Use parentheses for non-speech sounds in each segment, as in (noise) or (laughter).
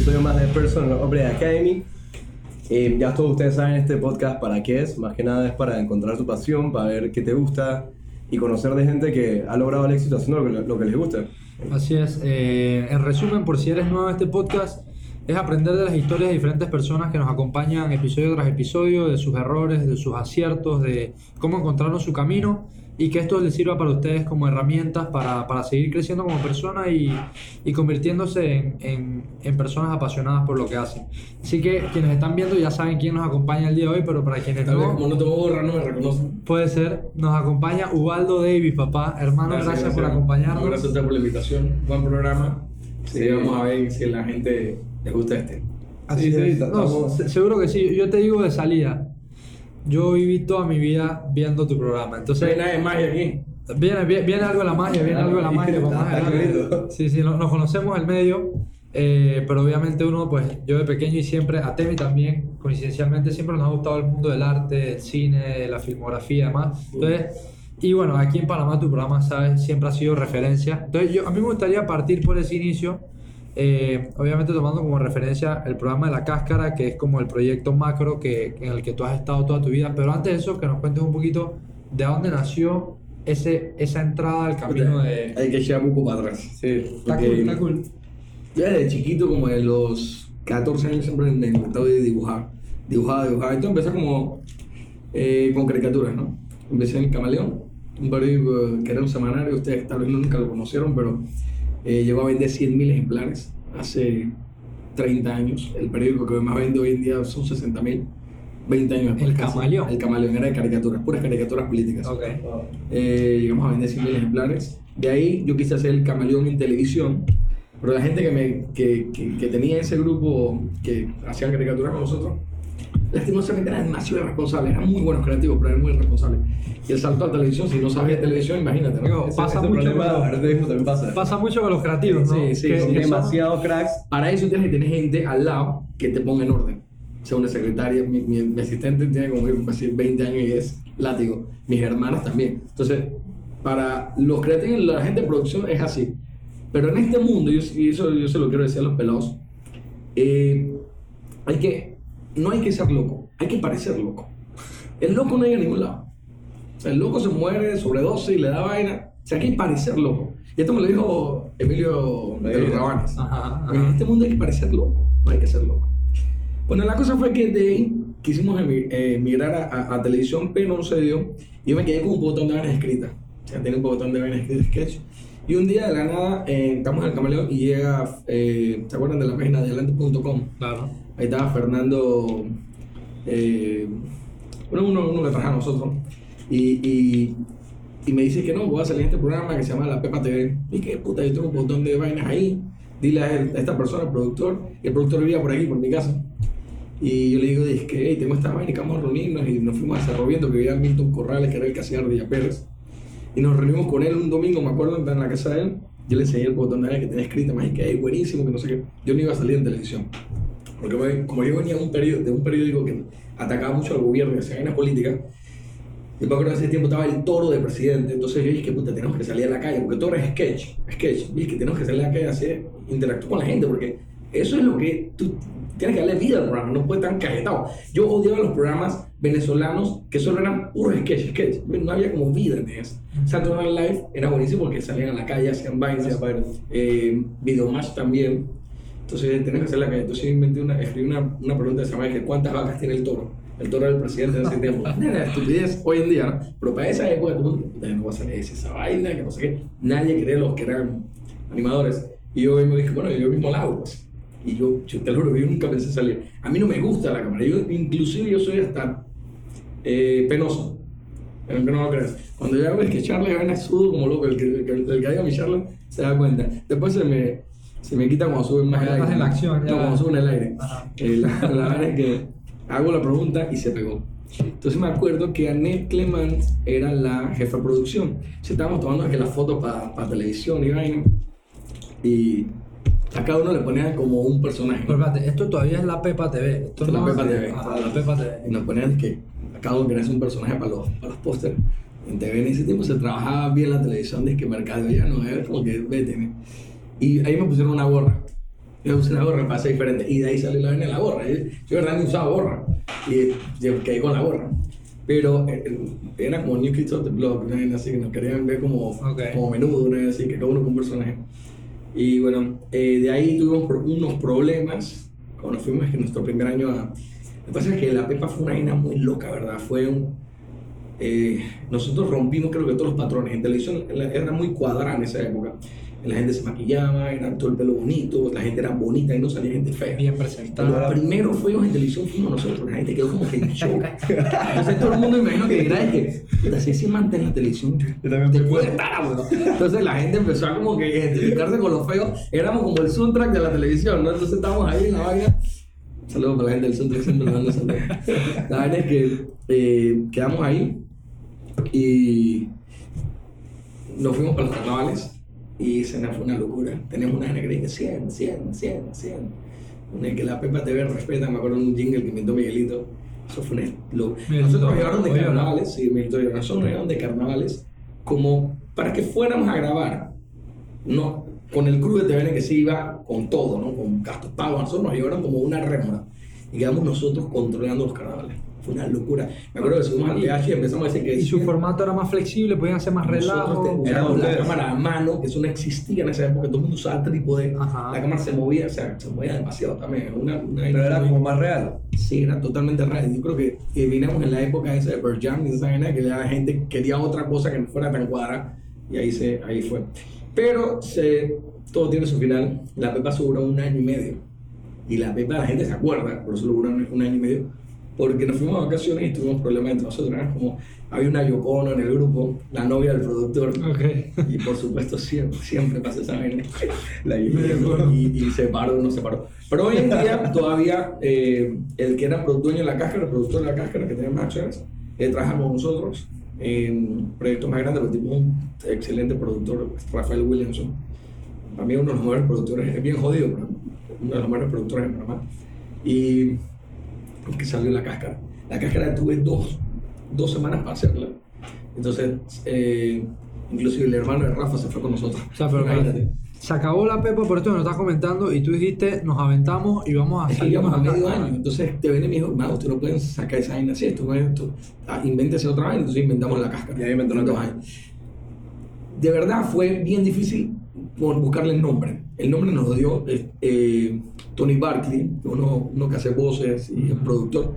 episodio más de Personal Opera Academy. Eh, ya todos ustedes saben este podcast para qué es. Más que nada es para encontrar tu pasión, para ver qué te gusta y conocer de gente que ha logrado el éxito haciendo lo que, lo que les gusta. Así es. eh, en resumen, por si eres nuevo en este podcast, es aprender de las historias de diferentes personas que nos acompañan episodio tras episodio, de sus errores, de sus aciertos, de cómo encontraron su camino y que esto les sirva para ustedes como herramientas para, para seguir creciendo como persona y, y convirtiéndose en, en, en personas apasionadas por lo que hacen. Así que quienes están viendo ya saben quién nos acompaña el día de hoy, pero para quienes Tal vez no, como no tengo gorra, no me reconocen. puede ser, nos acompaña Ubaldo Davis, papá. Hermano, gracias, por acompañarnos. No, Gracias a usted por la invitación. Buen programa. Sí, vamos a ver si a la gente le gusta este. Así Sí, sí, es. ta- No, seguro que sí. Yo te digo de salida. Yo viví toda mi vida viendo tu programa. No hay Entonces, nada de magia aquí. viene, viene, viene algo de la magia, viene algo de la magia. Sí, sí, no- nos conocemos el medio. eh, pero obviamente uno, pues yo de pequeño y siempre, a Temi también, coincidencialmente, siempre nos ha gustado el mundo del arte, el cine, la filmografía y demás. Entonces, y bueno, aquí en Panamá tu programa, ¿sabes? Siempre ha sido referencia. Entonces, yo, a mí me gustaría partir por ese inicio, eh, obviamente tomando como referencia el programa de La Cáscara, que es como el proyecto macro que, en el que tú has estado toda tu vida. Pero antes de eso, que nos cuentes un poquito de dónde nació ese, esa entrada al camino de... Hay que echar un poco para atrás. Sí. Está cool, está cool. Yo desde chiquito, como de los 14 años, siempre me de dibujar. Dibujaba, dibujaba. Entonces empecé como eh, con caricaturas, ¿no? Empecé en Camaleón, un periódico que era un semanario, ustedes tal vez nunca lo conocieron, pero eh, llegó a vender 100.000 ejemplares hace 30 años. El periódico que más vende hoy en día son 60.000. 20 años después. El. Camaleón. El Camaleón, era de caricaturas, puras caricaturas políticas. Ok. Eh, llegamos a vender 100.000 ejemplares. De ahí yo quise hacer el camaleón en televisión, pero la gente que, me, que, que, que tenía ese grupo que hacían caricaturas con nosotros, lastimosamente eran demasiado irresponsables, eran muy buenos creativos, pero eran muy irresponsables. Y el salto a televisión, si no de televisión, imagínate, ¿no? Ese- Pasa ese mucho con- pasa. Pasa mucho con los creativos, ¿no? Sí, sí, Que- Son demasiados cracks. Para eso tienes que tener gente al lado que te ponga en orden. O sea, una secretaria, mi, mi, mi asistente tiene como casi 20 años y es látigo. Mis hermanas también. Entonces, para los creativos, la gente de producción es así. Pero en este mundo, y eso yo se lo quiero decir a los pelados, eh, hay que, no hay que ser loco, hay que parecer loco. El loco no llega a ningún lado. O sea, el loco se muere de sobredosis y le da vaina. O sea, hay que parecer loco. Y esto me lo dijo Emilio de los Rabanes. Ajá, En ajá. este mundo hay que parecer loco, no hay que ser loco. Bueno, la cosa fue que de ahí quisimos eh, emigrar a, a- a televisión, pero no se dio. Y yo me quedé con un botón de vainas escritas. O sea, tenía un botón de vainas escritas, sketch. Y un día de la nada, eh, estamos en el camaleón y llega, eh, ¿se acuerdan de la página de adelante.com? Claro. Ahí estaba Fernando, eh, uno, uno, uno que a nosotros, y, y, me dice que no, voy a salir en este programa que se llama La Pepa TV. Y que puta, yo tengo un montón de vainas ahí, dile a, esta persona, el productor, y el productor vivía por aquí, por mi casa. Y yo le digo, es que hey, tengo esta vaina y vamos a reunirnos, y nos fuimos a Cerro Viento, que vivía Milton Corrales, que era el hacía Ardilla Pérez. Y nos reunimos con él un domingo, me acuerdo, en la casa de él. Yo le enseñé el botón de vainas que tenía escrita, más que hey, buenísimo, que no sé qué. Yo no iba a salir en televisión. Porque como yo venía de un, periódico, de un periódico que atacaba mucho al gobierno y hacía vainas políticas, yo me acuerdo que ese tiempo estaba el toro de presidente, entonces yo dije que puta, tenemos que salir a la calle, porque todo es sketch, sketch, y es que tenemos que salir a la calle a hacer, interactuar con la gente, porque eso es lo que tú tienes que darle vida al programa, no puede estar encajetado. Yo odiaba los programas venezolanos que solo eran puros sketch, sketch, no había como vida en eso. Saturday Night Live era buenísimo porque salían a la calle, hacían vainas, eh, Videomatch también. Entonces tenés que hacer la. Entonces yo inventé una, escribí una, una pregunta de esa manera que ¿cuántas vacas tiene el toro? El toro era el presidente de ese tiempo. (laughs) Una estupidez hoy en día, ¿no? Pero para esa época el "Puta, no va a salir esa vaina, que no sé qué. Nadie cree los que eran animadores. Y yo me dije, bueno, yo mismo la hago, pues. Y yo, yo te lo juro que yo nunca pensé salir. A mí no me gusta la cámara. Yo, inclusive yo soy hasta eh, penoso. Pero que no lo creas. Cuando hago el que charla, yo sudo como loco. El que, el, que- el que haga mi charla se da cuenta. Después se me, se me quita cuando sube más el aire. en la acción, ya. No, cuando sube en el aire. Eh, la, la verdad es que hago la pregunta y se pegó. Entonces me acuerdo que Annette Clement era la jefa de producción. Entonces, estábamos tomando que las fotos para televisión y vaina. Y a cada uno le ponían como un personaje. Pero espérate, esto todavía es la Pepa TV. Esto es la no Pepa TV. La Pepa TV. Y nos ponían que a cada uno quería hacer un personaje para los, para los pósteres. En TV en ese tiempo se trabajaba bien la televisión, de que mercado ya no era como que vete. ¿no? Y ahí me pusieron una gorra. Yo usé una gorra ser diferente. Y de ahí salió la de la gorra. Yo, verdad ni usaba gorra. Y yo quedé con la gorra. Pero eh, eh, era como New Kids of the Block, una así que nos querían ver como, Ok. como menudo, una así, que cada uno con un personaje. Y bueno, eh, de ahí tuvimos unos problemas cuando nos fuimos en nuestro primer año a... Lo que pasa es que la Pepa fue una vaina muy loca, ¿verdad? Fue un... eh, nosotros rompimos creo que todos los patrones. En televisión era muy cuadrada en esa época. La gente se maquillaba, era todo el pelo bonito, la gente era bonita y no salía gente fea. Bien Los presentado. primeros fuegos en televisión fuimos nosotros, la gente quedó como que en (laughs) shock. Entonces todo el mundo imagino que dirá es que, puta, si ese man está en la televisión, Yo también te puede estar, weón. Entonces la gente empezó a como que identificarse con los feos. Éramos como el soundtrack de la televisión, ¿no? Entonces estábamos ahí en la vaina. Saludos para la gente del soundtrack, siempre le mando saludos. La vaina es que eh, quedamos ahí y nos fuimos para los carnavales y cena fue una locura. Teníamos una vaina que dije 100, 100, 100, 100. Una que la Pepa TV respeta, me acuerdo de un jingle que inventó Miguelito. Eso fue locura. Miguelito, Nosotros nos llevaron de carnavales, sí, Miguelito Nosotros nos llevaron de carnavales como para que fuéramos a grabar. No, con el crew de TVN que sí iba con todo, ¿no? Con gastos pagos. Nosotros nos llevaron como una rémora. Y quedamos nosotros controlando los carnavales. Fue una locura. Me acuerdo que subimos al Y- PH y empezamos a decir que Y su formato era más flexible, podían hacer más relajo. usábamos la cámara a mano, que eso no existía en esa época, todo el mundo usaba trípode, Ajá. la cámara se movía, o sea, se movía demasiado también. Una, una Pero era como más real. Sí, era totalmente raro. Yo creo que eh, vinimos en la época esa de Pearl Jam y esa que la gente quería otra cosa que no fuera tan cuadra y ahí, se, ahí fue. Pero se, todo tiene su final. La Pepa se duró un año y medio. Y la Pepa, la gente se acuerda, por eso duró un, un año y medio. Porque nos fuimos a vacaciones y tuvimos problemas entre nosotros. Era como, había una Yoko Ono en el grupo, la novia del productor. Ok. Y por supuesto siempre, siempre pasa esa vaina. (laughs) La Y, y se paró, no se paró. Pero hoy en día todavía eh, el que era dueño de la cáscara, el productor de la cáscara que tenía Machers, eh, trabaja con nosotros en proyectos más grandes, pero tipo un excelente productor, Rafael Williamson. Para mí uno de los mejores productores, es bien jodido, pero uno de los mejores productores en Panamá. Y que salió la cáscara. La cáscara tuve dos, dos semanas para hacerla. Entonces, eh, inclusive el hermano de Rafa se fue con nosotros. O sea, pero Imagínate. se acabó la pepa por esto que nos estás comentando y tú dijiste, nos aventamos y vamos a salir Salíamos a medio año. Entonces te ven y me dijo, "Ma, ustedes no pueden sacar esa vaina así, esto, no es esto. Ah, invéntese otra vaina. Entonces inventamos la cáscara. Y ahí inventaron En la dos años. De verdad fue bien difícil por buscarle el nombre. El nombre nos lo dio eh, eh, Tony Barkley, uno, uno que hace voces y es productor.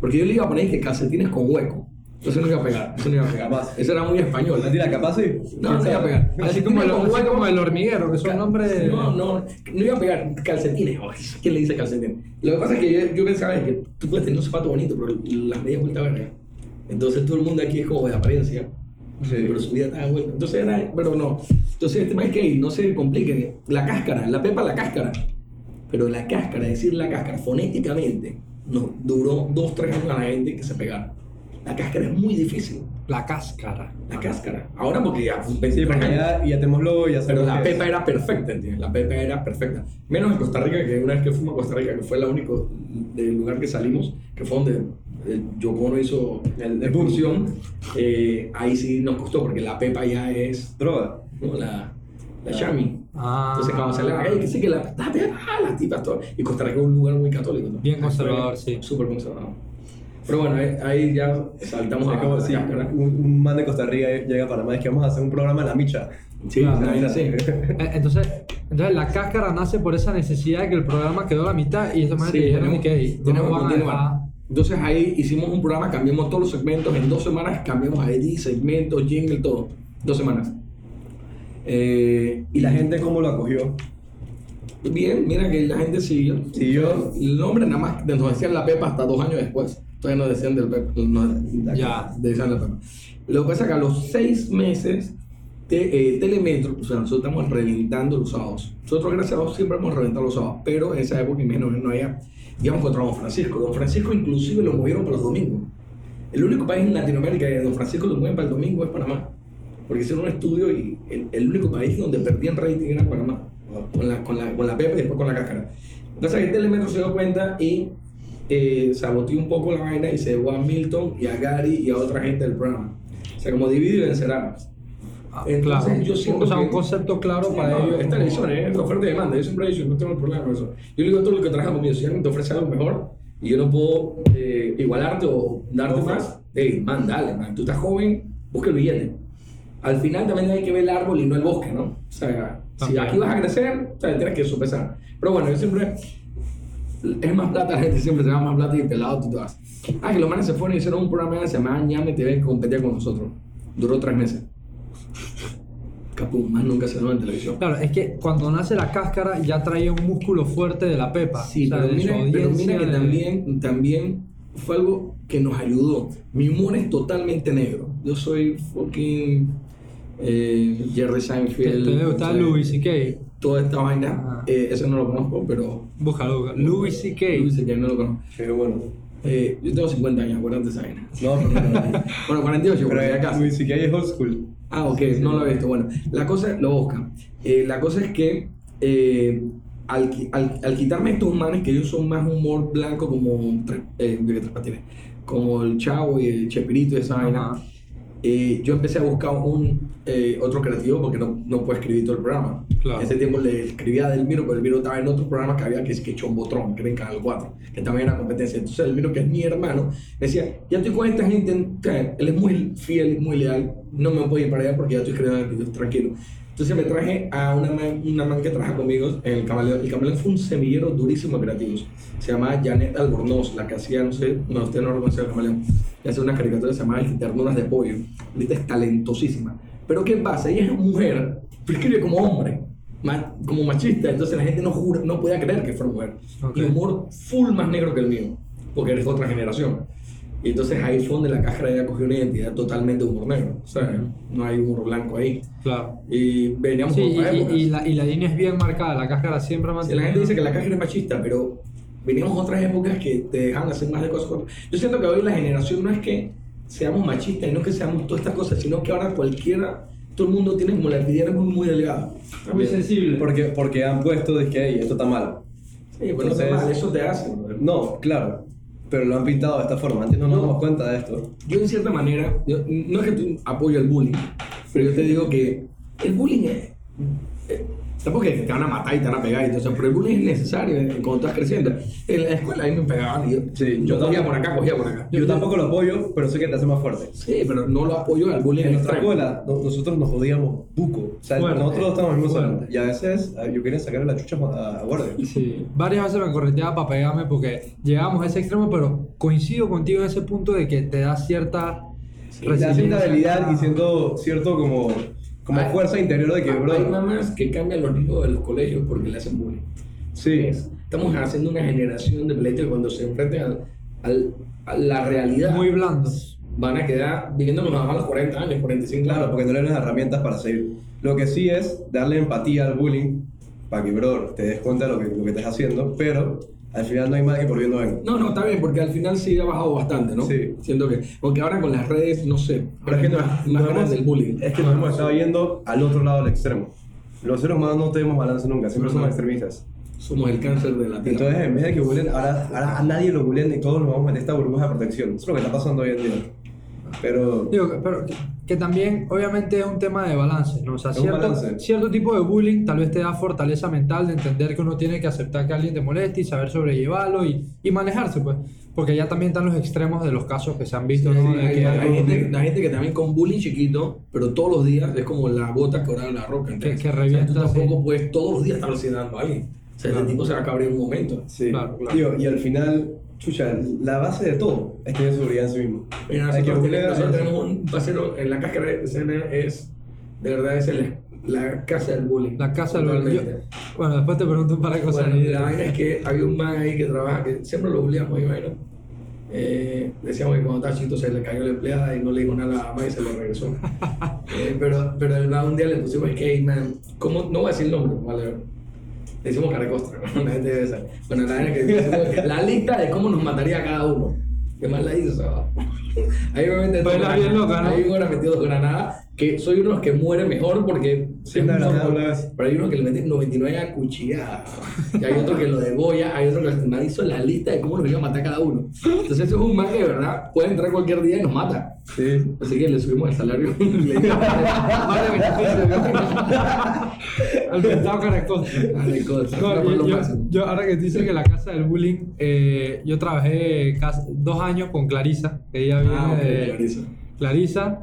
Porque yo le iba a poner que calcetines con hueco. Eso no iba a pegar. Eso no iba a pegar. Capaz. Eso era muy español. Mentira, capaz sí. No, no iba a pegar. Así como, el, hueco. como el hormiguero, que son nombres... No, no, no iba a pegar calcetines. Oh, ¿Quién le dice calcetines? Lo que pasa es que yo, yo pensaba que tú puedes tener un zapato bonito, pero las medias vueltas verga. Entonces todo el mundo aquí es como de apariencia, Sí. pero su vida está vuelta. Entonces era, pero no. Entonces el tema es que no se compliquen. La cáscara, la pepa, la cáscara. Pero la cáscara, decir la cáscara fonéticamente, nos duró dos, tres años a la gente que se pegara. La cáscara es muy difícil. La cáscara. La cáscara. Ahora porque ya Sí, 23 porque ya, ya tenemos logo y ya Pero la es. pepa era perfecta, ¿entiendes? La pepa era perfecta. Menos en Costa Rica, que una vez que fuimos a Costa Rica, que fue el único del lugar que salimos, que fue donde eh, Yoko Ono hizo El- la expulsión, eh, ahí sí nos costó, porque la pepa ya es Droga. ¿no? la, la chami. Ah, Entonces, cuando sale a la calle, que sí que la, la pepa, ah, las tipas, todo. Y Costa Rica es un lugar muy católico. ¿no? Bien conservador, sí. Súper conservador. Pero bueno, ahí, ahí ya saltamos a como la si un, un man de Costa Rica llega a Panamá y es que vamos a hacer un programa en la micha. Sí, Claro, vaina así. Eh, Entonces, entonces la cáscara nace por esa necesidad de que el programa quedó a la mitad y estos manes Sí, te dijeron tenemos- que no. Entonces ahí hicimos un programa, cambiamos todos los segmentos. En dos semanas cambiamos a Eddie, segmentos, jingle, todo. Dos semanas. Eh, ¿Y la gente cómo lo acogió? Bien, mira que la gente siguió. Siguió. El nombre nada más nos decían la Pepa hasta dos años después. Todavía no decían del Pepa. Ya. Decían la Pepa. Lo que pasa es que a los seis meses de, eh, Telemetro, o sea, nosotros estamos reventando los sábados. Nosotros, gracias a Dios, siempre hemos reventado los sábados. Pero en esa época, menos no había. Íbamos contra Don Francisco. Don Francisco, inclusive, lo movieron para los domingos. El único país en Latinoamérica que Don Francisco lo mueven para el domingo es Panamá. Porque hicieron un estudio y el, el único país donde perdían rating era Panamá. Con la, con la, con la pepa y después con la cáscara. Entonces ahí Telemetro se dio cuenta y eh, saboteó un poco la vaina y se llevó a Milton y a Gary y a otra gente del programa. O sea, como divide y vencerás. Ah, Entonces claro. yo siento o sea, un concepto claro Sí, para no, ellos. Es televisión, es oferta y demanda. Yo siempre he dicho, no tengo problema con eso. Yo le digo a todo lo que trabaja conmigo, si alguien te ofrece algo mejor y yo no puedo eh, igualarte o darte No, más, hey, man, dale, man. Tú estás joven, busca el billete. Al final también hay que ver el árbol y no el bosque, ¿no? O sea, si aquí vas a crecer, o sea, tienes que sopesar. Pero bueno, yo siempre... Es más plata, la gente siempre se da más plata y pelado tú te vas. Ah, que los manes se fueron y hicieron un programa que se llamaba Ñame TV que competía con nosotros. Duró tres meses. (laughs) Capum, más nunca se en televisión. Claro, es que cuando nace la cáscara ya traía un músculo fuerte de la pepa. Sí, o sea, pero, mira, pero mira que de- también, también fue algo que nos ayudó. Mi humor es totalmente negro. Yo soy fucking eh, Jerry Seinfeld. te sea, Louis C.K. Toda esta vaina. Ah. eh, ese no lo conozco, pero. Búscalo, búscalo. Louis C.K. Louis C.K. no lo conozco. Pero bueno. Eh, yo tengo 50 años, acuérdate esa vaina. No, (laughs) pero, pero, Bueno, 48, por si pero acaso. Luis C.K. es old school. Ah, ok, no lo he visto. Bueno, la cosa, lo busca. Eh, la cosa es que eh, al, al, al quitarme estos manes que ellos son más humor blanco como eh, como el Chavo y el Chepirito y esa vaina. Eh, yo empecé a buscar un eh, otro creativo porque no, no puedo escribir todo el programa. Claro. Ese tiempo le escribía a Delmiro, pero Delmiro estaba en otro programa que había que es que Chombotrón, que era en Canal 4, que también era competencia. Entonces Delmiro, que es mi hermano, me decía, ya estoy con esta gente, él es muy fiel, muy leal, no me puedo ir para allá porque ya estoy escribiendo tranquilo. Entonces me traje a una man, una man que trabaja conmigo en el Camaleón. El Camaleón fue un semillero durísimo de creativos. Se llamaba Janet Albornoz, la que hacía, no sé, no, usted no lo conoce el Camaleón. Y hace una caricatura que se llama Ternuras de Pollo. Ahorita es talentosísima. Pero ¿qué pasa? Ella es mujer, pero escribe como hombre, como machista. Entonces la gente no, jura, no podía creer que fuera mujer. Ok. Y humor full más negro que el mío, porque eres otra generación. Y entonces ahí fue donde la cáscara ya cogió una identidad totalmente de humor negro. O sea, no hay humor blanco ahí. Claro. Y veníamos Sí, por y, y- la, y la línea es bien marcada, la cáscara siempre Si mantiene. la gente dice que la cáscara es machista, pero veníamos otras épocas que te dejan hacer más de cosas. Yo siento que hoy la generación no es que seamos machistas y no es que seamos todas estas cosas, sino que ahora cualquiera, todo el mundo tiene como la piedra muy, muy delgada. Muy sensible. Porque, porque han puesto de que "Ey, esto está mal. Sí, bueno, Entonces- normal, eso te hace. No, claro. Pero lo han pintado de esta forma. Antes no nos damos cuenta de esto. Yo en cierta manera, yo- no es que tú apoyo el bullying, pero yo te digo que el bullying es... Tampoco que te van a matar y te van a pegar y todo eso, pero el bullying es necesario eh, cuando estás creciendo. En la escuela a mí me pegaban y yo, Sí, yo yo cogía por acá, cogía por acá. Yo tampoco lo apoyo, pero sé que te hace más fuerte. Sí, pero no lo apoyo al bullying En nuestra extremo. escuela, no- nosotros nos jodíamos buco. O sea, Fuerte, nosotros estamos en el mismo fuerte. salón. Y a veces yo quería sacarle la chucha a, a guardia. Sí, varias veces me correteaba para pegarme porque llegábamos a ese extremo, pero coincido contigo en ese punto de que te da cierta Te da cierta habilidad y siento cierto como, como Hay- fuerza interior de que, Hay bro. mamás que cambian los niños de los colegios porque le hacen bullying. Sí. Estamos haciendo una generación de pleitos que cuando se enfrenten al- al- a la realidad muy blandos. van a quedar viviendo con a los 40 años, 45 Claro, porque no le das las herramientas para seguir. Lo que sí es darle empatía al bullying para que, bro, te des cuenta de lo que, lo que estás haciendo, pero al final no hay más que por viendo venga. No, no, está bien, porque al final sí ha bajado bastante, ¿no? Sí. Siento que. Porque ahora con las redes, no sé. Pero es que no, más, más hemos- del bullying. Es que nos hemos estado yendo al otro lado del extremo. Los seres humanos no tenemos balance nunca, siempre somos extremistas. Somos el cáncer de la tierra. Entonces, en vez de que bullen, ahora, ahora a nadie lo bullen y todos nos vamos a meter esta burbuja de protección. Eso es lo que está pasando hoy en día. Pero, Digo, que- pero que, que también obviamente es un tema de balance, ¿no? O sea, cierto, balance. cierto tipo de bullying tal vez te da fortaleza mental de entender que uno tiene que aceptar que alguien te moleste y saber sobrellevarlo y, y manejarse, pues. Porque ya también están los extremos de los casos que se han visto, Sí, ¿no? hay, De que hay algo- gente, hay gente que también con bullying chiquito, pero todos los días es como la gota que ahora la roca. ¿entiendes? Que- que O sea, revienta, tú tampoco sí. puedes todos los días estar a alguien. O sea, Claro. ese tipo se va a acabar en un momento. sí. Claro, claro. Digo, y al final, chucha, la base de todo es tener seguridad en sí mismo. Mira, que nosotros, bulear, tenemos, nosotros tenemos un pasero en la cáscara de escena es, de verdad, es el- la casa del bullying. La casa del bullying. Yo- bueno, después te pregunto un par de cosas. Bueno, la vaina es que había un man ahí que trabaja, que siempre lo bulleamos, y bueno, eh, decíamos que cuando estaba chiquito se le cayó la empleada y no le dijo nada a la mamá y se lo regresó. (laughs) Eh, pero, pero el man un día le pusimos que, hey, man, ¿cómo? no voy a decir el nombre, vale. Le caracostra, ¿no? La gente debe saber. Bueno, la, que, la lista de cómo nos mataría a cada uno. ¿Qué más la hizo? (laughs) Ahí me meten dos Baila bien granadas. Ahí me metido dos granadas. Que soy uno de los que muere mejor porque. Sí, vez. Pero hay uno que le meten 99 a cuchillada. Y hay otro que lo degolla. Hay otro que el man hizo la lista de cómo nos iba a matar cada uno. Entonces, eso es un man que verdad puede entrar cualquier día y nos mata. Sí. Así que le subimos el salario. (laughs) le. El pintado caracol. Yo, lo yo- ahora que dices que la casa del bullying, eh, yo trabajé cas- dos años con Clarisa, ella viene Ah, ok, de Clarisa. Clarisa,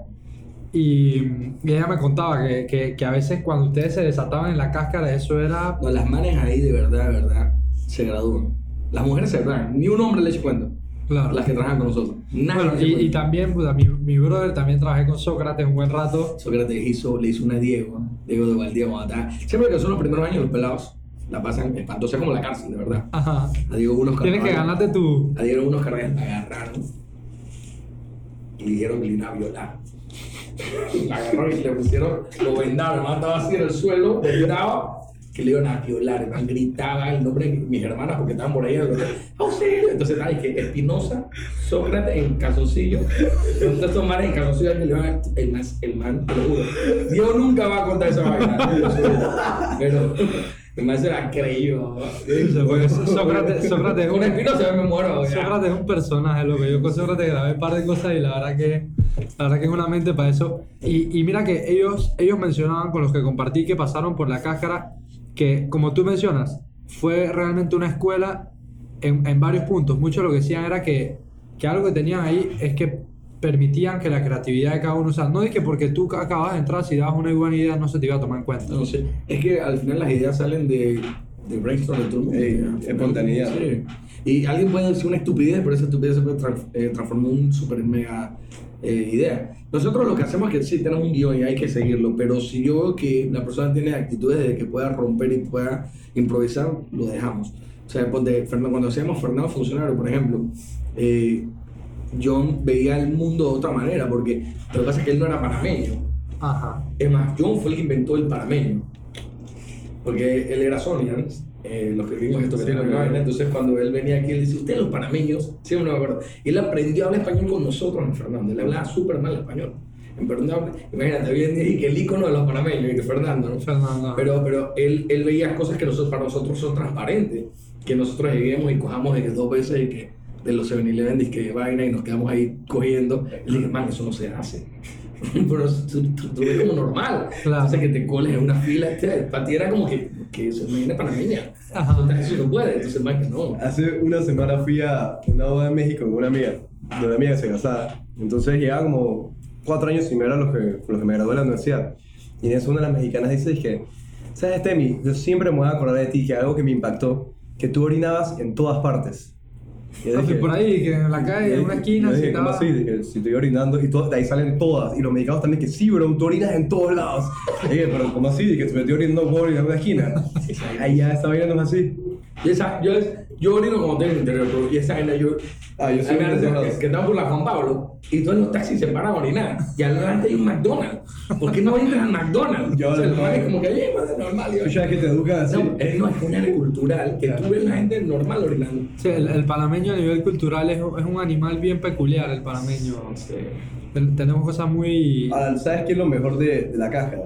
y, y ella me contaba que, que, que a veces cuando ustedes se desataban en la cáscara, eso era... No, las manes ahí de verdad, de verdad, se gradúan. Las mujeres se gradúan. Ni un hombre le echa cuenta. Claro. Las que trabajan con nosotros. Nadie Bueno, y, y también, puta, mi, mi brother también trabajé con Sócrates un buen rato. Sócrates hizo, le hizo una Diego, Diego de Valdía cuando estaba. Siempre que son los primeros años, los pelados la pasan espantosa como la cárcel, de verdad. Ajá. A Diego unos Tienes que ganarte tu... A Diego unos carnavales agarraron y le dijeron que le iban a violar. (laughs) Agarraron y le pusieron, lo vendaron, el man estaba así en el suelo, gritaba que le iban a violar, el man gritaba el nombre de mis hermanas porque estaban por ahí. Entonces estaba, que Espinosa, Sócrates en calzoncillo, entonces estos manes en calzoncillo que le iban a, el man, Dios nunca va a contar esa vaina, pero la creyó. Porque Sócrates, Sócrates un- Espinosa me muero. ya. Sócrates es un personaje, loco. Yo con Sócrates grabé un par de cosas y la verdad que, la verdad que es una mente para eso. Y, y mira que ellos, ellos mencionaban con los que compartí que pasaron por la cáscara que, como tú mencionas, fue realmente una escuela en, en varios puntos. Muchos lo que decían era que, que algo que tenían ahí es que permitían que la creatividad de cada uno, o sea, no es que porque tú acabas de entrar, si dabas una buena idea, no se te iba a tomar en cuenta. No sé, es que al final las ideas salen de, de brainstorm de todo el mundo. Ey, espontaneidad. Sí. Y alguien puede decir una estupidez, pero esa estupidez se puede tra- eh, transformar en un super mega eh, idea. Nosotros lo que hacemos es que sí tenemos un guion y hay que seguirlo, pero si yo veo que la persona tiene actitudes de que pueda romper y pueda improvisar, lo dejamos. O sea, cuando hacíamos Fernando Funcionario, por ejemplo, eh, John veía el mundo de otra manera, porque lo que pasa es que él no era panameño. Ajá. Es más, John fue el que inventó el panameño. Porque él era Sonian, eh, los que vimos esto que Sí, vimos. Entonces, cuando él venía aquí, él dice: Ustedes, los panameños, sí, no me acuerdo. Y él aprendió a hablar español con nosotros en Fernando. Él hablaba súper mal español. En Fernando, imagínate, hoy en día, y que el icono de los panameños, y que Fernando, ¿no? Fernando. Pero, pero él, él veía cosas que nosotros, para nosotros son transparentes. Que nosotros lleguemos y cojamos de que dos veces y que de los 7-Eleven y que vaina y nos quedamos ahí cogiendo. Y le dije, man, eso no se hace. (laughs) pero tú, tú, tú ves como normal. Claro. Entonces que te coles en una fila, este, para ti era como que, que eso me viene panameña. Ajá. Entonces, eso no puede. Entonces, man, que no. Hace una semana fui a una boda en México con una amiga, de una amiga que se casaba. Entonces llevaba como cuatro años sin ver a los que, los que me gradué de la universidad. Y en eso una de las mexicanas dice que, ¿sabes, Temi? Yo siempre me voy a acordar de ti, que algo que me impactó, que tú orinabas en todas partes. Yo dije- por ahí, que en la calle, en una esquina, yo dije, ¿cómo estaba- así? Dije, si estoy orinando y todo, de ahí salen todas. Y los mexicanos también que sí, bro, tú orinas en todos lados. Dije, pero ¿cómo así? Dije, te estoy orinando por orinar en una esquina. Ahí ya está vaina no es así. Y esa, yo, yo orino como tengo el interior, pero y esa vaina yo. Ah, yo soy me que, que estamos por la Juan Pablo y todos los taxis se paran a orinar. Y adelante hay un McDonald's. ¿Por qué no entran al McDonald's? Yo o sea, no. manes como que, oye, pues, normal. Yo, ya que te educan así. no, es, no, es un área cultural que tú ves la gente normal orinando. Sí, el, el panameño a nivel cultural es, un- es un animal bien peculiar, el panameño. Ten- Tenemos cosas muy... Ahora, ¿sabes qué es lo mejor de, de la caja?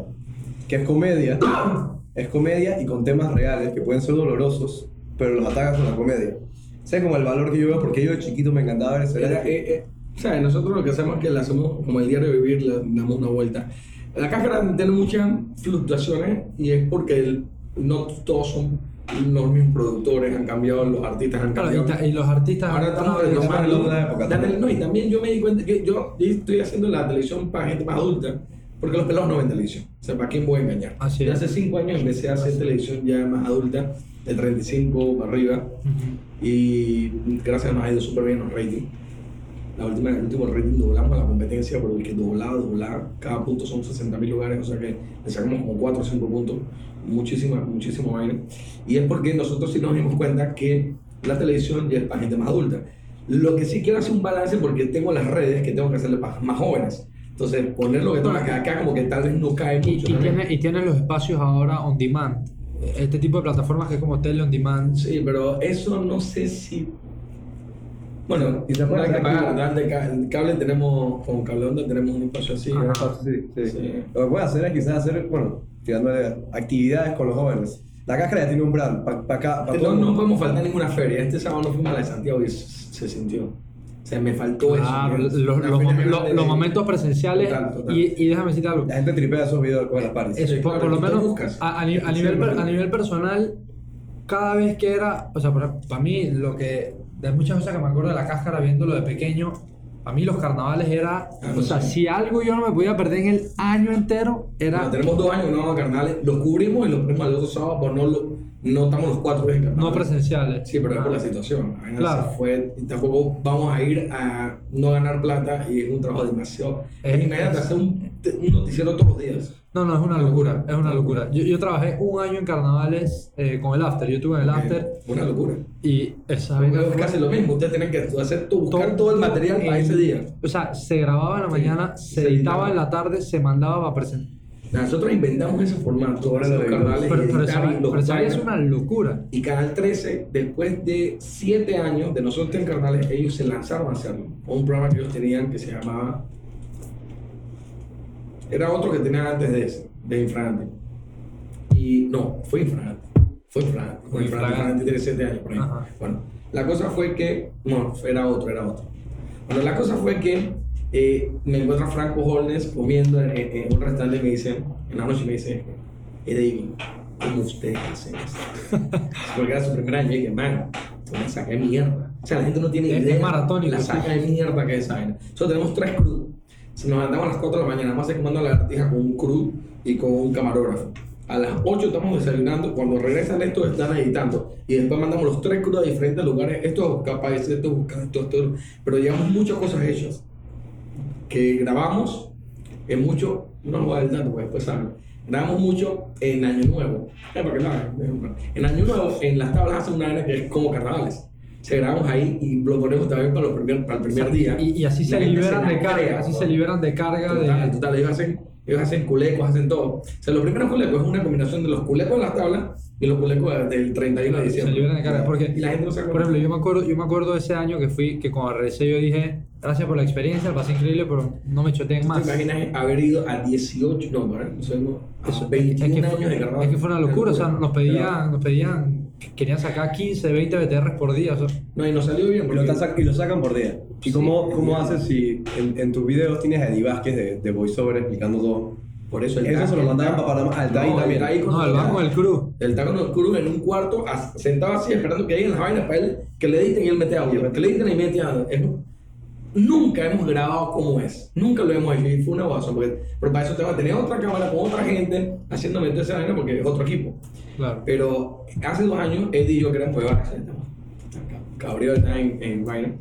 Que es comedia. (coughs) Es comedia y con temas reales que pueden ser dolorosos, pero los atacas con la comedia. ¿Sabes como el valor que yo veo? Porque yo de chiquito me encantaba ver ese Era, eh, eh, o sea, nosotros lo que hacemos es que le hacemos como el diario de vivir, le damos una vuelta. La cáscara tiene muchas fluctuaciones y es porque el- no todos son los mismos productores, han cambiado, los artistas han Claro, cambiado. y, ta- y los artistas... Ahora estamos retomando otra época la también. no, y también yo me di cuenta que yo, yo estoy haciendo la televisión para gente más adulta, porque los pelados no ven televisión. O sea, ¿para quién voy a engañar? Así Y es. hace cinco años empecé a hacer televisión ya más adulta, de 35 para arriba, y gracias a Dios nos ha ido súper bien los ratings. La última, el último rating doblamos la competencia, porque el que doblaba, doblaba, cada punto son 60 mil lugares, o sea que le sacamos como 4 o 5 puntos, muchísima, muchísimo vaina. Y es porque nosotros sí nos dimos cuenta que la televisión ya es para gente más adulta. Lo que sí quiero hacer un balance porque tengo las redes que tengo que hacerle para más jóvenes. Entonces, poner lo que tengo acá, como que tal vez no cae Y, mucho. y también. tiene, y tiene los espacios ahora on demand. Este tipo de plataformas que es como tele on demand. Sí, pero eso no sé si Bueno, Y se puede no hay que pagar. El cable tenemos, con cable onda tenemos un espacio así. Ajá. Ah, Sí, sí. Sí. Lo que puede hacer es quizás hacer, bueno, tirándole actividades con los jóvenes. La cáscara ya tiene un brand, para acá, para No, no podemos faltar ninguna feria. Este sábado no fuimos a la de Santiago y se, se sintió. Sea, me faltó Claro, eso. los, los mom- los- de- los momentos presenciales Total, total. Y, y déjame decirte algo. La gente tripea esos videos con las parties. Eso, Sí, por, claro, por lo menos a, a a nivel, a nivel personal, cada vez que era, o sea, para mí, lo que, de muchas cosas que me acuerdo de la cáscara viéndolo de pequeño, a mí los carnavales era, Ah, o sea, sí. si algo yo no me podía perder en el año entero, era... Bueno, tenemos dos años que no vamos a carnavales. Los cubrimos y los ponemos al otro sábado, pues no, lo- no estamos los cuatro en. No presenciales. Sí, pero es por la Ah. situación. Vaina Claro. se fue y tampoco vamos a ir a no ganar plata y es un trabajo demasiado. Es- Es, imagínate hacer un, un noticiero todos los días. No, no, es una locura, es una locura. Yo, yo trabajé un año en carnavales eh, con el after, yo estuve en el after Una locura. y esa vaina es casi lo mismo. Ustedes tienen que hacer todo, buscar todo, el material para ese día. O sea, se grababa en la mañana, se, se editaba editaba. en la tarde, se mandaba para presentar. Nosotros inventamos ese formato, ahora los Pero- carnavales Pero, los es una locura. Y Canal 13, después de 7 años de nosotros en Carnales, ellos se lanzaron a hacerlo. Un programa que ellos tenían que se llamaba. Era otro que tenían antes de ese, de Infragante. Y no, fue Infragante. Fue Infragante. Fue Infragante. Tiene 7 años por ahí. Ajá. Bueno, la cosa fue que. No, era otro, era otro. Bueno, la cosa fue que eh, me encuentra Franco Holnes comiendo en, en- un restaurante y me dice, en la noche me dice, hey David, ¿cómo ustedes hacen esto? (laughs) Porque era su primer año y dije, man, una saca de mierda. O sea, la gente no tiene Es- es idea maratónico, la sí. saca de mierda que es esa vaina. Nosotros tenemos tres crews. Si nos andamos a las 4 de la mañana, más se comando la lagartija con un crew y con un camarógrafo. A las 8 estamos desayunando, cuando regresan estos están editando. Y después mandamos los tres crews a diferentes lugares. Esto es buscar países, esto es buscar esto, esto. Pero llevamos muchas cosas hechas. Que grabamos en mucho, no lo voy a dar dato, porque después saben. Grabamos mucho en Año Nuevo. Eh, En Año Nuevo, en las tablas hacen una que es como carnavales. Se grabamos ahí y lo ponemos también para, los primer- para el primer día. Y, y así se liberan de carga, así se liberan de carga Total, de... total, ellos hacen, ellos hacen culecos, hacen todo. O sea, los primeros culecos es una combinación de los culecos de las tablas y los culecos del 31 de Se diciembre. liberan de carga, porque, Y la gente no se por acuerda. ejemplo, yo me acuerdo, yo me acuerdo de ese año que fui, que cuando regresé yo dije, gracias por la experiencia, la pasé increíble, pero no me choteen ¿Tú más. te imaginas haber ido a 18, no, ¿verdad? No sé, no, a Eso, es, 21 que años fue, de carnaval? es que fue una locura, o sea, nos pedían, nos pedían, querían sacar 15, 20 BTRs por día, o sea, No, y nos salió bien. Y Porque lo, sac- y lo sacan por día. ¿Y cómo, cómo haces si en, en tus videos tienes a Eddie Vázquez de, de voiceover explicando todo? por eso el Eso se lo mandaban para Panamá, al TAI No, el también. Con- no, el banco del crew. El taco nos cruz en un cuarto, sentado así, esperando que lleguen las vainas para él, que le editen y él mete audio. Que le editen y mete audio. Nunca hemos grabado como es. Nunca lo hemos hecho. Y fue una guasa. Porque, pero para eso te va a tener otra cámara con otra gente haciéndome esa vaina porque es otro equipo. Claro. Pero hace dos años, Eddie y yo, que éramos de vacaciones, Gabriel está en, en vaina.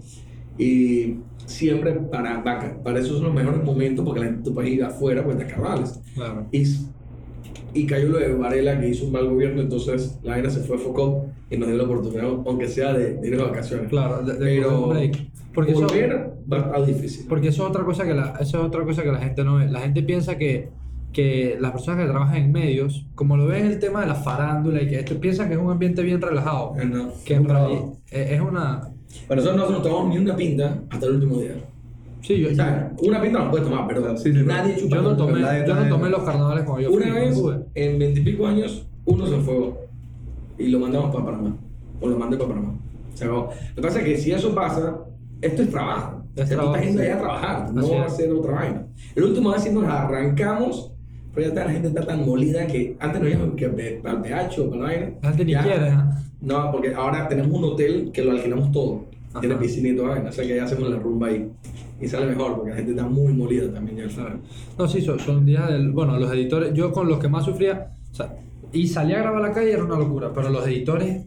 Y siempre para, vaca- para esos son los mejores momentos porque la gente tú puedes ir afuera pues de carnavales. Claro. Y, y cayó lo de Varela que hizo un mal gobierno, entonces la vaina se fue focó y nos dio la oportunidad, aunque sea de, de ir de vacaciones. Claro, de, de Pero break. Porque eso, volver va a estar difícil. porque eso es otra cosa que la, eso es otra cosa que la gente no ve. La gente piensa que, que las personas que trabajan en medios, como lo ven el tema de la farándula y que esto piensan que es un ambiente bien relajado, no. que en realidad trabajo. es es una Bueno, nosotros no nos tomamos ni una pinta hasta el último día. sí, yo, O sea, una pinta no puedes tomar, pero Sí, sí, pero nadie chupa yo no tomé, yo no tomé los carnavales cuando yo fui, Una no vez, en veintipico años, uno se fue y lo mandamos para Panamá. O lo mandé para Panamá. Se acabó. Lo que pasa es que si eso pasa, esto es trabajo. Es Es trabajo, gente sí. allá a trabajar, no Así va a ser otra vaina. El último vez sí nos arrancamos, pero ya está, la gente está tan molida que antes no íbamos que el PH o para la vaina. Gente ni ¿ah? No, porque ahora tenemos un hotel que lo alquilamos todo. Ajá. Tiene piscina y toda vaina. O sea que ya hacemos la rumba ahí. Y sale mejor porque la gente está muy molida también ya al final. No, sí, son, son días del. Bueno, los editores, yo con los que más sufría, o sea, y salía a grabar a la calle era una locura, pero los editores,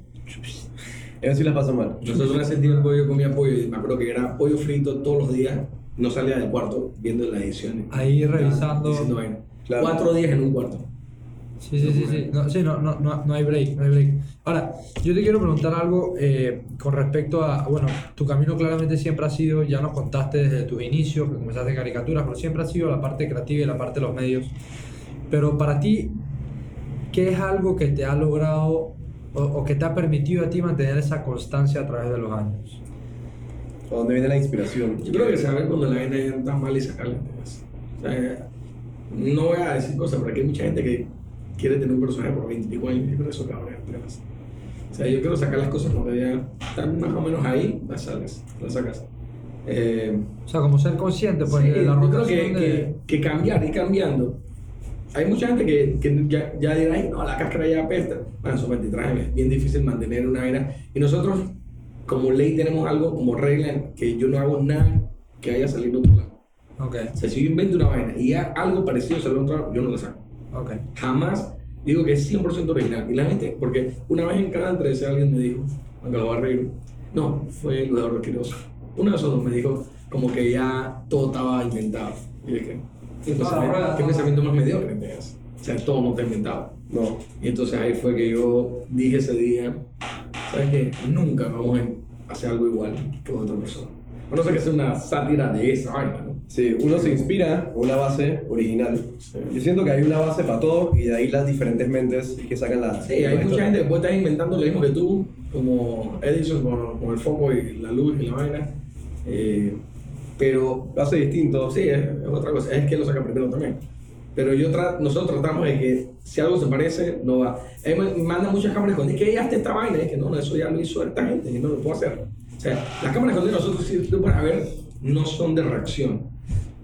Eso sí les pasa mal. Nosotros ese tiempo yo comía pollo y me acuerdo que era pollo frito todos los días. No salía del cuarto viendo las ediciones. Ahí revisando. Diciendo. Claro. Cuatro días en un cuarto. sí, sí, sí, sí, no, sí, no, no, no, hay break, no hay break. Ahora, yo te quiero preguntar algo eh, con respecto a, bueno, tu camino claramente siempre ha sido, ya nos contaste desde tus inicios, que comenzaste en caricaturas, pero siempre ha sido la parte creativa y la parte de los medios. Pero para ti, ¿qué es algo que te ha logrado o, o que te ha permitido a ti mantener esa constancia a través de los años? ¿O dónde viene la inspiración? Yo creo que saber cuando la gente está mal y sacarle temas. O sea, no voy a decir cosas, pero aquí hay mucha gente que quiere tener un personaje por 20 y pico años y por eso cabrón temas. O sea, yo quiero sacar las cosas cuando ya están más o menos ahí, las sacas, las sacas. Eh, O sea, como ser consciente, pues, sí, de la yo creo rotación que, de... que, que cambiar, ir cambiando. Hay mucha gente que, que ya, ya dirá, "Ay, no, la cáscara ya apesta. Bueno, son 23 años, es bien difícil mantener una vaina. Y nosotros, como ley, tenemos algo como regla que yo no hago nada que haya salido de otro lado. Ok, O sea, si yo invento una vaina y algo parecido sale de otro lado, yo no lo saco. ok. Jamás digo que es 100% original. Y la gente, porque una vez en Canal 13 alguien me dijo, aunque lo va a reír, no, fue el Eduardo Quiroz. Uno de esos dos me dijo como que ya todo estaba inventado. Y dije, ¿qué toda la pensamiento, qué pensamiento más mediocre tenés? O sea, todo no está inventado. No. Y entonces ahí fue que yo dije ese día, ¿sabes qué? Nunca vamos a hacer algo igual que otra persona. A no ser que sea una sátira de esa vaina, ¿no? Sí, uno se inspira con una base original. Yo siento que hay una base para todo y de ahí las diferentes mentes que sacan la. Sí, hay mucha gente que puede estar inventando lo mismo que tú, como Edison con, con el foco y la luz y la vaina. Eh, pero Lo hace distinto. sí, es, es otra cosa, es que lo saca primero también. Pero yo tra- nosotros tratamos de que si algo se parece, no va. Él me manda muchas cámaras con que ya está esta vaina, es que no, no, eso ya lo hizo esta gente y no lo puedo hacer. O sea, las cámaras con nosotros, si tú puedes ver, no son de reacción.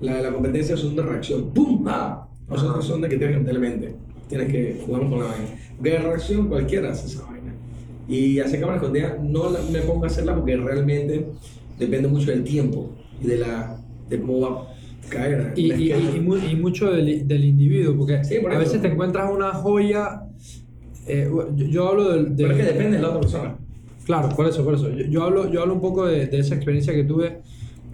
La de la competencia son de reacción. ¡Pum! ¡Ah! Nosotros son de que tienes que mente. Tienes que jugar con la vaina. Porque de reacción cualquiera hace esa vaina. Y hacer cámaras escondidas no la- me pongo a hacerla porque realmente depende mucho del tiempo y de, la, de cómo va a caer. Y, y, y, y mu- y mucho del, del individuo, porque Sí, por a veces te encuentras una joya. eh, yo, yo hablo del. pero es que depende de la otra persona. Claro, por eso, por eso. Yo, yo hablo, yo hablo un poco de, de esa experiencia que tuve.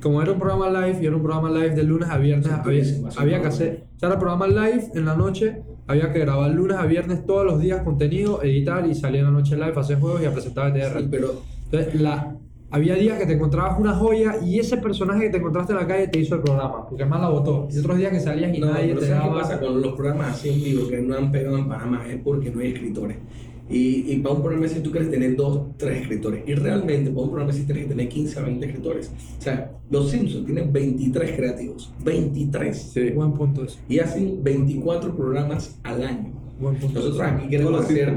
Como era un programa live y era un programa live de lunes a viernes, Sí, había, sí, había que hacer. O sea, era programa live en la noche, había que grabar lunes a viernes todos los días contenido, editar y salir en la noche live, hacer juegos y a presentar ETR. Sí, pero Entonces, la, había días que te encontrabas una joya y ese personaje que te encontraste en la calle te hizo el programa, porque más la votó. Y otros días que salías y No, nadie pero te ¿sabes qué daba. pasa con los programas así en vivo que no han pegado en Panamá? Es porque no hay escritores. Y, y para un programa así tú quieres tener dos, tres escritores. Y realmente para un programa así tienes que tener 15 a 20 escritores. O sea, Los Simpsons tienen 23 creativos. 23. Sí. Buen punto eso. Y hacen 24 programas al año. Nosotros aquí queremos hacer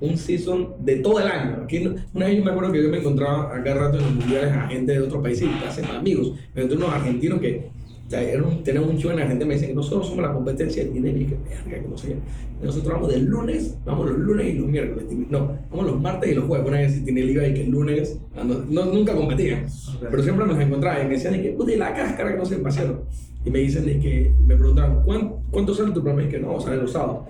un season de todo el año. Aquí una vez yo me acuerdo que yo me encontraba acá rato en los mundiales a gente de otros países y hacen amigos. Me encontré unos argentinos que o sea, eran un- show en Argentina me dicen que nosotros somos la competencia del dinero y que verga, que no sé Nosotros vamos del lunes, vamos los lunes y los miércoles. No, vamos los martes y los jueves. Una vez si tiene liga y que el lunes ah, no, no- nunca competían. Pero siempre nos encontraban y me decían de que, puta, la cáscara que no se pasaron. Y me dicen de que, me preguntaban, ¿cuánto, cuánto sale tu programa? Y que no, sale los sábados.